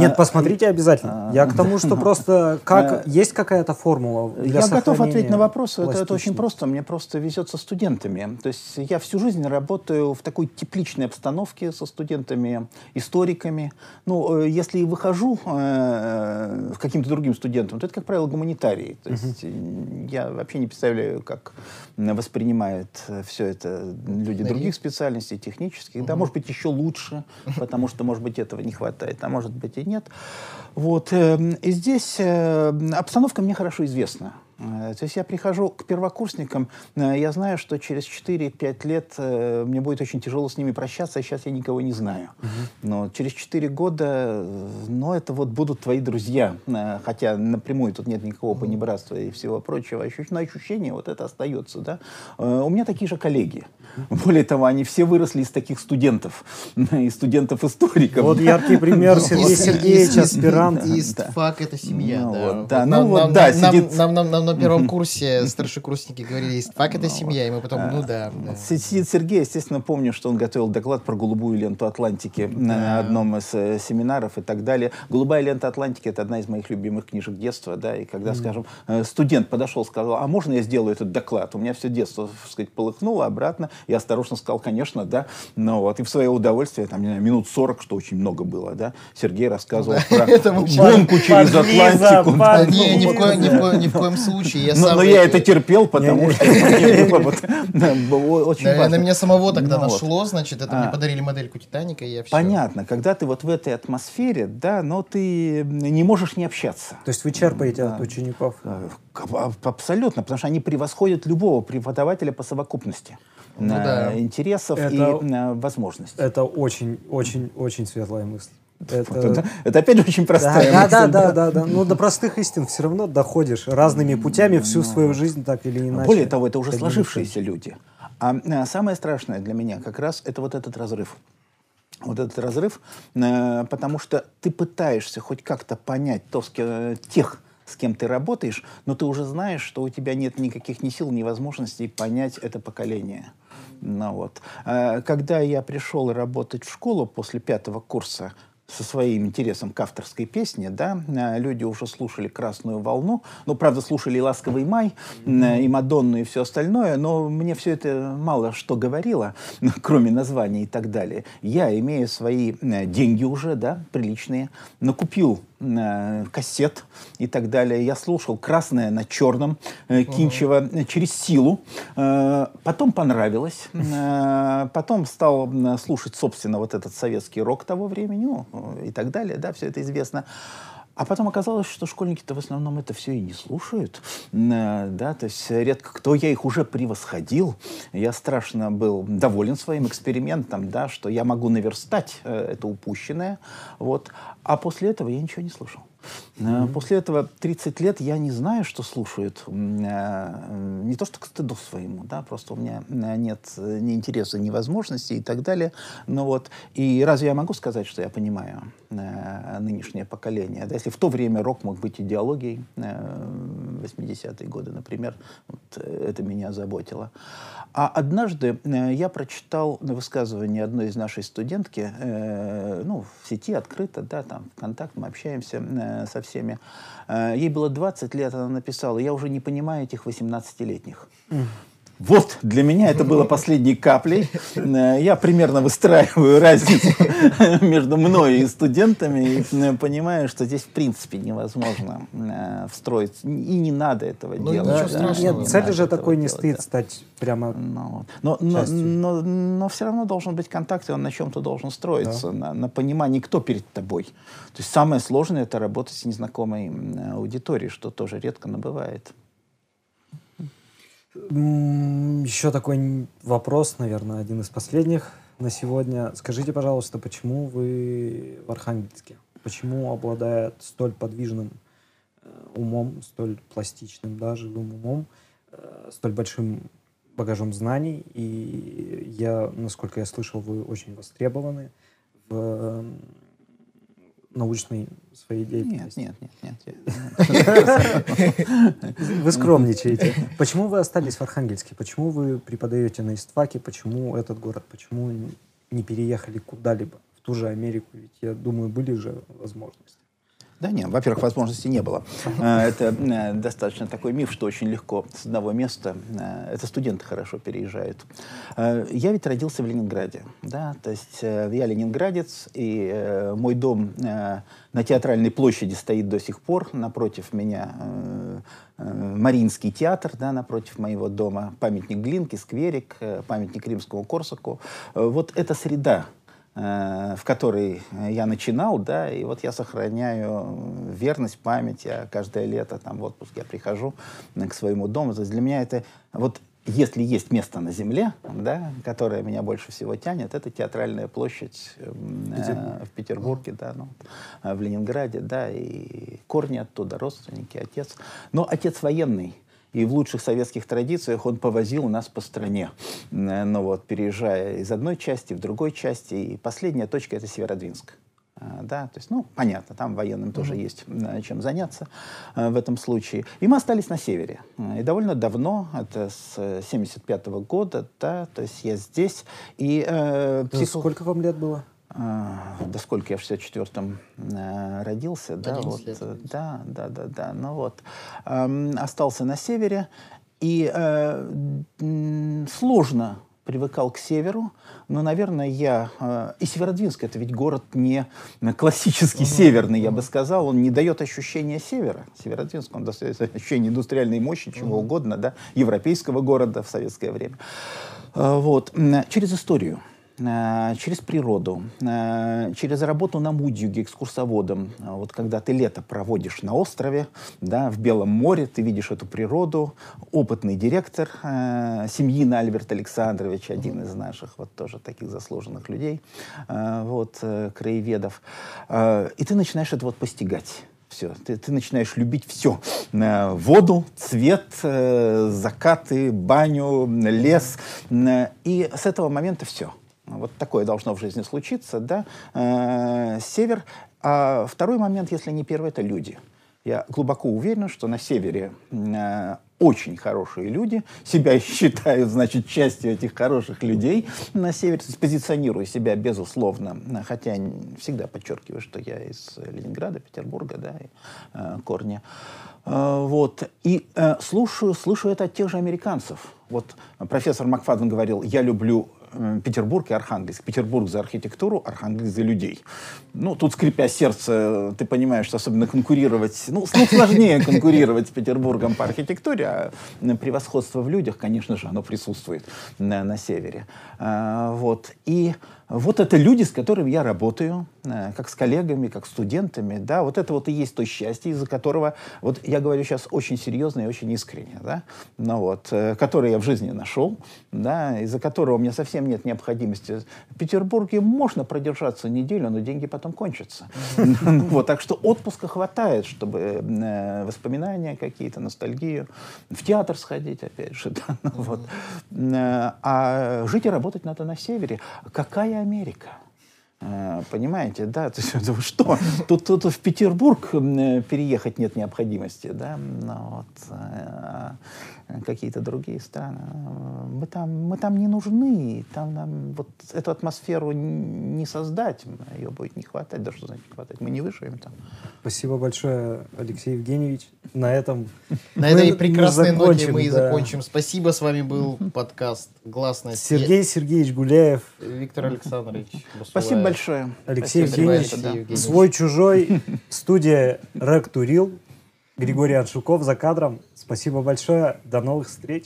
Нет, посмотрите обязательно. Я к тому, что просто как А, есть какая-то формула для Я готов ответить на вопрос. Это, это очень просто. Мне просто везет со студентами. То есть я всю жизнь работаю в такой тепличной обстановке со студентами, историками. Ну, э, если и выхожу э, каким-то другим студентам, то это, как правило, гуманитарии. То есть э, я вообще не представляю, как воспринимают все это люди других специальностей, технических. Да, может быть, еще лучше, потому что, может быть, этого не хватает, а может быть и нет. Вот. эм, И здесь э, обстановка мне хорошо известна. Э, То есть я прихожу к первокурсникам, э, я знаю, что через 4-5 лет э, мне будет очень тяжело с ними прощаться, а сейчас я никого не знаю. Но через 4 года, ну, это вот будут твои друзья. Хотя напрямую тут нет никакого понебратства и всего прочего. Но ощущение вот это остается, да. У меня такие же коллеги. Более того, они все выросли из таких студентов, из студентов-историков. Вот яркий пример Сергей Сергеевич, аспирант. Фак это семья, Ну да. ну вот, нам- да, сидит- на первом курсе старшекурсники говорили, фак это семья, и мы потом, ну да. да. Сидит Сергей, естественно, помню, что он готовил доклад про голубую ленту Атлантики на одном из э, семинаров и так далее. Голубая лента Атлантики это одна из моих любимых книжек детства, да, и когда, скажем, э, студент подошел, сказал, а можно я сделаю этот доклад? У меня все детство, так сказать, полыхнуло обратно. Я осторожно сказал, конечно, да. Ну вот, и в свое удовольствие, там, не знаю, минут 40, что очень много было, да, Сергей рассказывал про гонку через Атлантику. Да, Не, ни в коем- случае. Я Но сам- но я это терпел, потому что было очень важно. меня самого тогда Ну нашло, значит, это мне А. подарили модельку Титаника, и я все. Понятно, когда ты вот в этой атмосфере, да, но ты не можешь не общаться. То есть вы черпаете от учеников? Э, Абсолютно, потому что они превосходят любого преподавателя по совокупности Ну э, да. интересов Это- и э, возможностей. Это очень, очень, очень светлая мысль. Это... Это, это опять же очень простая да, мысль, да, да, да, да. Ну, до простых истин все равно доходишь разными путями всю Ну, свою жизнь так или иначе. Более того, это уже сложившиеся люди. А э, самое страшное для меня как раз это вот этот разрыв. Вот этот разрыв, потому что ты пытаешься хоть как-то понять то, тех, с кем ты работаешь, но ты уже знаешь, что у тебя нет никаких ни сил, ни возможностей понять это поколение. Ну, вот. А Когда я пришел работать в школу после пятого курса, со своим интересом к авторской песне, да, а, люди уже слушали «Красную волну», ну, правда, слушали и «Ласковый май», м, и «Мадонну», и все остальное, но мне все это мало что говорило, кроме названий и так далее. Я, имея свои деньги уже, да, приличные, накупил э, кассет и так далее. Я слушал «Красное на черном» э, Кинчева через силу. Э, Потом понравилось. Э, Потом стал слушать, собственно, вот этот советский рок того времени ну, и так далее. Да, все это известно. А потом оказалось, что школьники-то в основном это все и не слушают. Да, то есть редко кто, я их уже превосходил. Я страшно был доволен своим экспериментом, да, что я могу наверстать это упущенное. Вот. А после этого я ничего не слушал. Э, После этого 30 лет я не знаю, что слушают. Э, Не то, что к стыду своему, да, просто у меня э, нет ни интереса, ни возможностей и так далее. Ну вот, и разве я могу сказать, что я понимаю нынешнее поколение? Да, если в то время рок мог быть идеологией, э, 80-е годы, например, вот, это меня заботило. А однажды я прочитал высказывание одной из нашей студентки, ну, в сети открыто, да, там, ВКонтакт, мы общаемся э, со всеми. Э, ей было 20 лет, она написала, я уже не понимаю этих 18-летних. Вот, для меня это было последней каплей. Э, Я примерно выстраиваю разницу между мной и студентами и э, понимаю, что здесь в принципе невозможно э, встроить. И не надо этого Ну, делать. ничего да, Нет, цель же такой не делать, стыд да. стать прямо... Ну, но, но, частью. но, но все равно должен быть контакт, и он на чем-то должен строиться, на, на понимании, кто перед тобой. То есть самое сложное это работать с незнакомой аудиторией, что тоже редко набывает. Еще такой вопрос, наверное, один из последних на сегодня. Скажите, пожалуйста, почему вы в Архангельске? Почему, обладая столь подвижным э, умом, столь пластичным, да, живым умом, э, столь большим багажом знаний, и я, насколько я слышал, вы очень востребованы в научной своей Нет, деятельности. нет, нет, нет. я- Вы скромничаете. Почему вы остались в Архангельске? Почему вы преподаете на истфаке? Почему этот город? Почему не переехали куда-либо? В ту же Америку? Ведь, я думаю, были же возможности. Да нет, во-первых, возможности не было. Э, Это э, достаточно такой миф, что очень легко с одного места. э, Это студенты хорошо переезжают. Я ведь родился в Ленинграде. Да? То есть я ленинградец, и мой дом на Театральной площади стоит до сих пор. Напротив меня Мариинский театр, да, напротив моего дома. Памятник Глинки, скверик, памятник Римскому Корсаку. Вот эта среда, в которой э, я начинал, да, и вот я сохраняю верность, память, я каждое лето там в отпуск я прихожу э, к своему дому, то есть для меня это вот если есть место на земле, да, которое меня больше всего тянет, это театральная площадь э, в Петербурге, да, ну, э, в Ленинграде, да, и корни оттуда, родственники, отец. Но отец военный, и в лучших советских традициях он повозил нас по стране, Э, ну вот, переезжая из одной части в другой части. И последняя точка — это Северодвинск. А, Да, то есть, ну, понятно, там военным тоже есть э, чем заняться э, в этом случае. И мы остались на севере. Э, И довольно давно, это с 75 года, да, то есть я здесь. И э, Да психо- Сколько вам лет было? А, да сколько я в 64-м э, родился, да, 11 вот, лет. э, да, да, да, да, ну вот, остался на севере, и э, сложно привыкал к северу, но, наверное, я... э, и Северодвинск — это ведь город не классический северный, я бы сказал, он не дает ощущения севера. Северодвинск, он дает ощущение индустриальной мощи, чего угодно, да, европейского города в советское время. Э, Вот, через историю э, через природу, э, через работу на Мудюге экскурсоводом. А Вот когда ты лето проводишь на острове, да, в Белом море, ты видишь эту природу. Опытный директор э, семьи Альберт Александрович, один из наших вот тоже таких заслуженных людей, э, вот, э, краеведов. Э, и ты начинаешь это вот постигать. Все, ты, ты начинаешь любить все. Э, Воду, цвет, э, закаты, баню, лес. Э, И с этого момента все. Вот такое должно в жизни случиться, да. Э, Север. А второй момент, если не первый, это люди. Я глубоко уверен, что на севере э, очень хорошие люди, себя считают, значит, частью этих хороших людей на севере, позиционирую себя, безусловно, хотя всегда подчеркиваю, что я из Ленинграда, Петербурга, да, и, э, корни. Э, вот. И э, слушаю, слышу это от тех же американцев. Вот профессор Макфаден говорил, я люблю Петербург и Архангельск. Петербург за архитектуру, Архангельск за людей. Ну, тут, скрипя сердце, ты понимаешь, что особенно конкурировать, ну, ну, сложнее конкурировать с Петербургом по архитектуре, а превосходство в людях, конечно же, оно присутствует на, на севере. А, вот. И вот это люди, с которыми я работаю, э, как с коллегами, как студентами, да, вот это вот и есть то счастье, из-за которого, вот я говорю сейчас очень серьезно и очень искренне, да, ну вот, э, которое я в жизни нашел, да, из-за которого у меня совсем нет необходимости. В Петербурге можно продержаться неделю, но деньги потом кончатся. Вот, так что отпуска хватает, чтобы э, воспоминания какие-то, ностальгию, в театр сходить, опять же, да, ну вот. А жить и работать надо на севере. Какая Америка? Э, Понимаете, да, то есть вы что? Тут, тут в Петербург э, переехать нет необходимости, да, ну, вот, э, какие-то другие страны. Мы там, мы там не нужны, там нам вот эту атмосферу не создать, ее будет не хватать, да что значит не хватать, мы не выживем там. Спасибо большое, Алексей Евгеньевич. На этом На этой прекрасной ноте мы и закончим. Спасибо, с вами был подкаст «Гласность». Сергей Сергеевич Гуляев, Виктор Александрович. Спасибо большое. Алексей. Евгеньевич. свой-чужой, студия Рэк Турил, Григорий Аншуков за кадром. Спасибо большое. До новых встреч.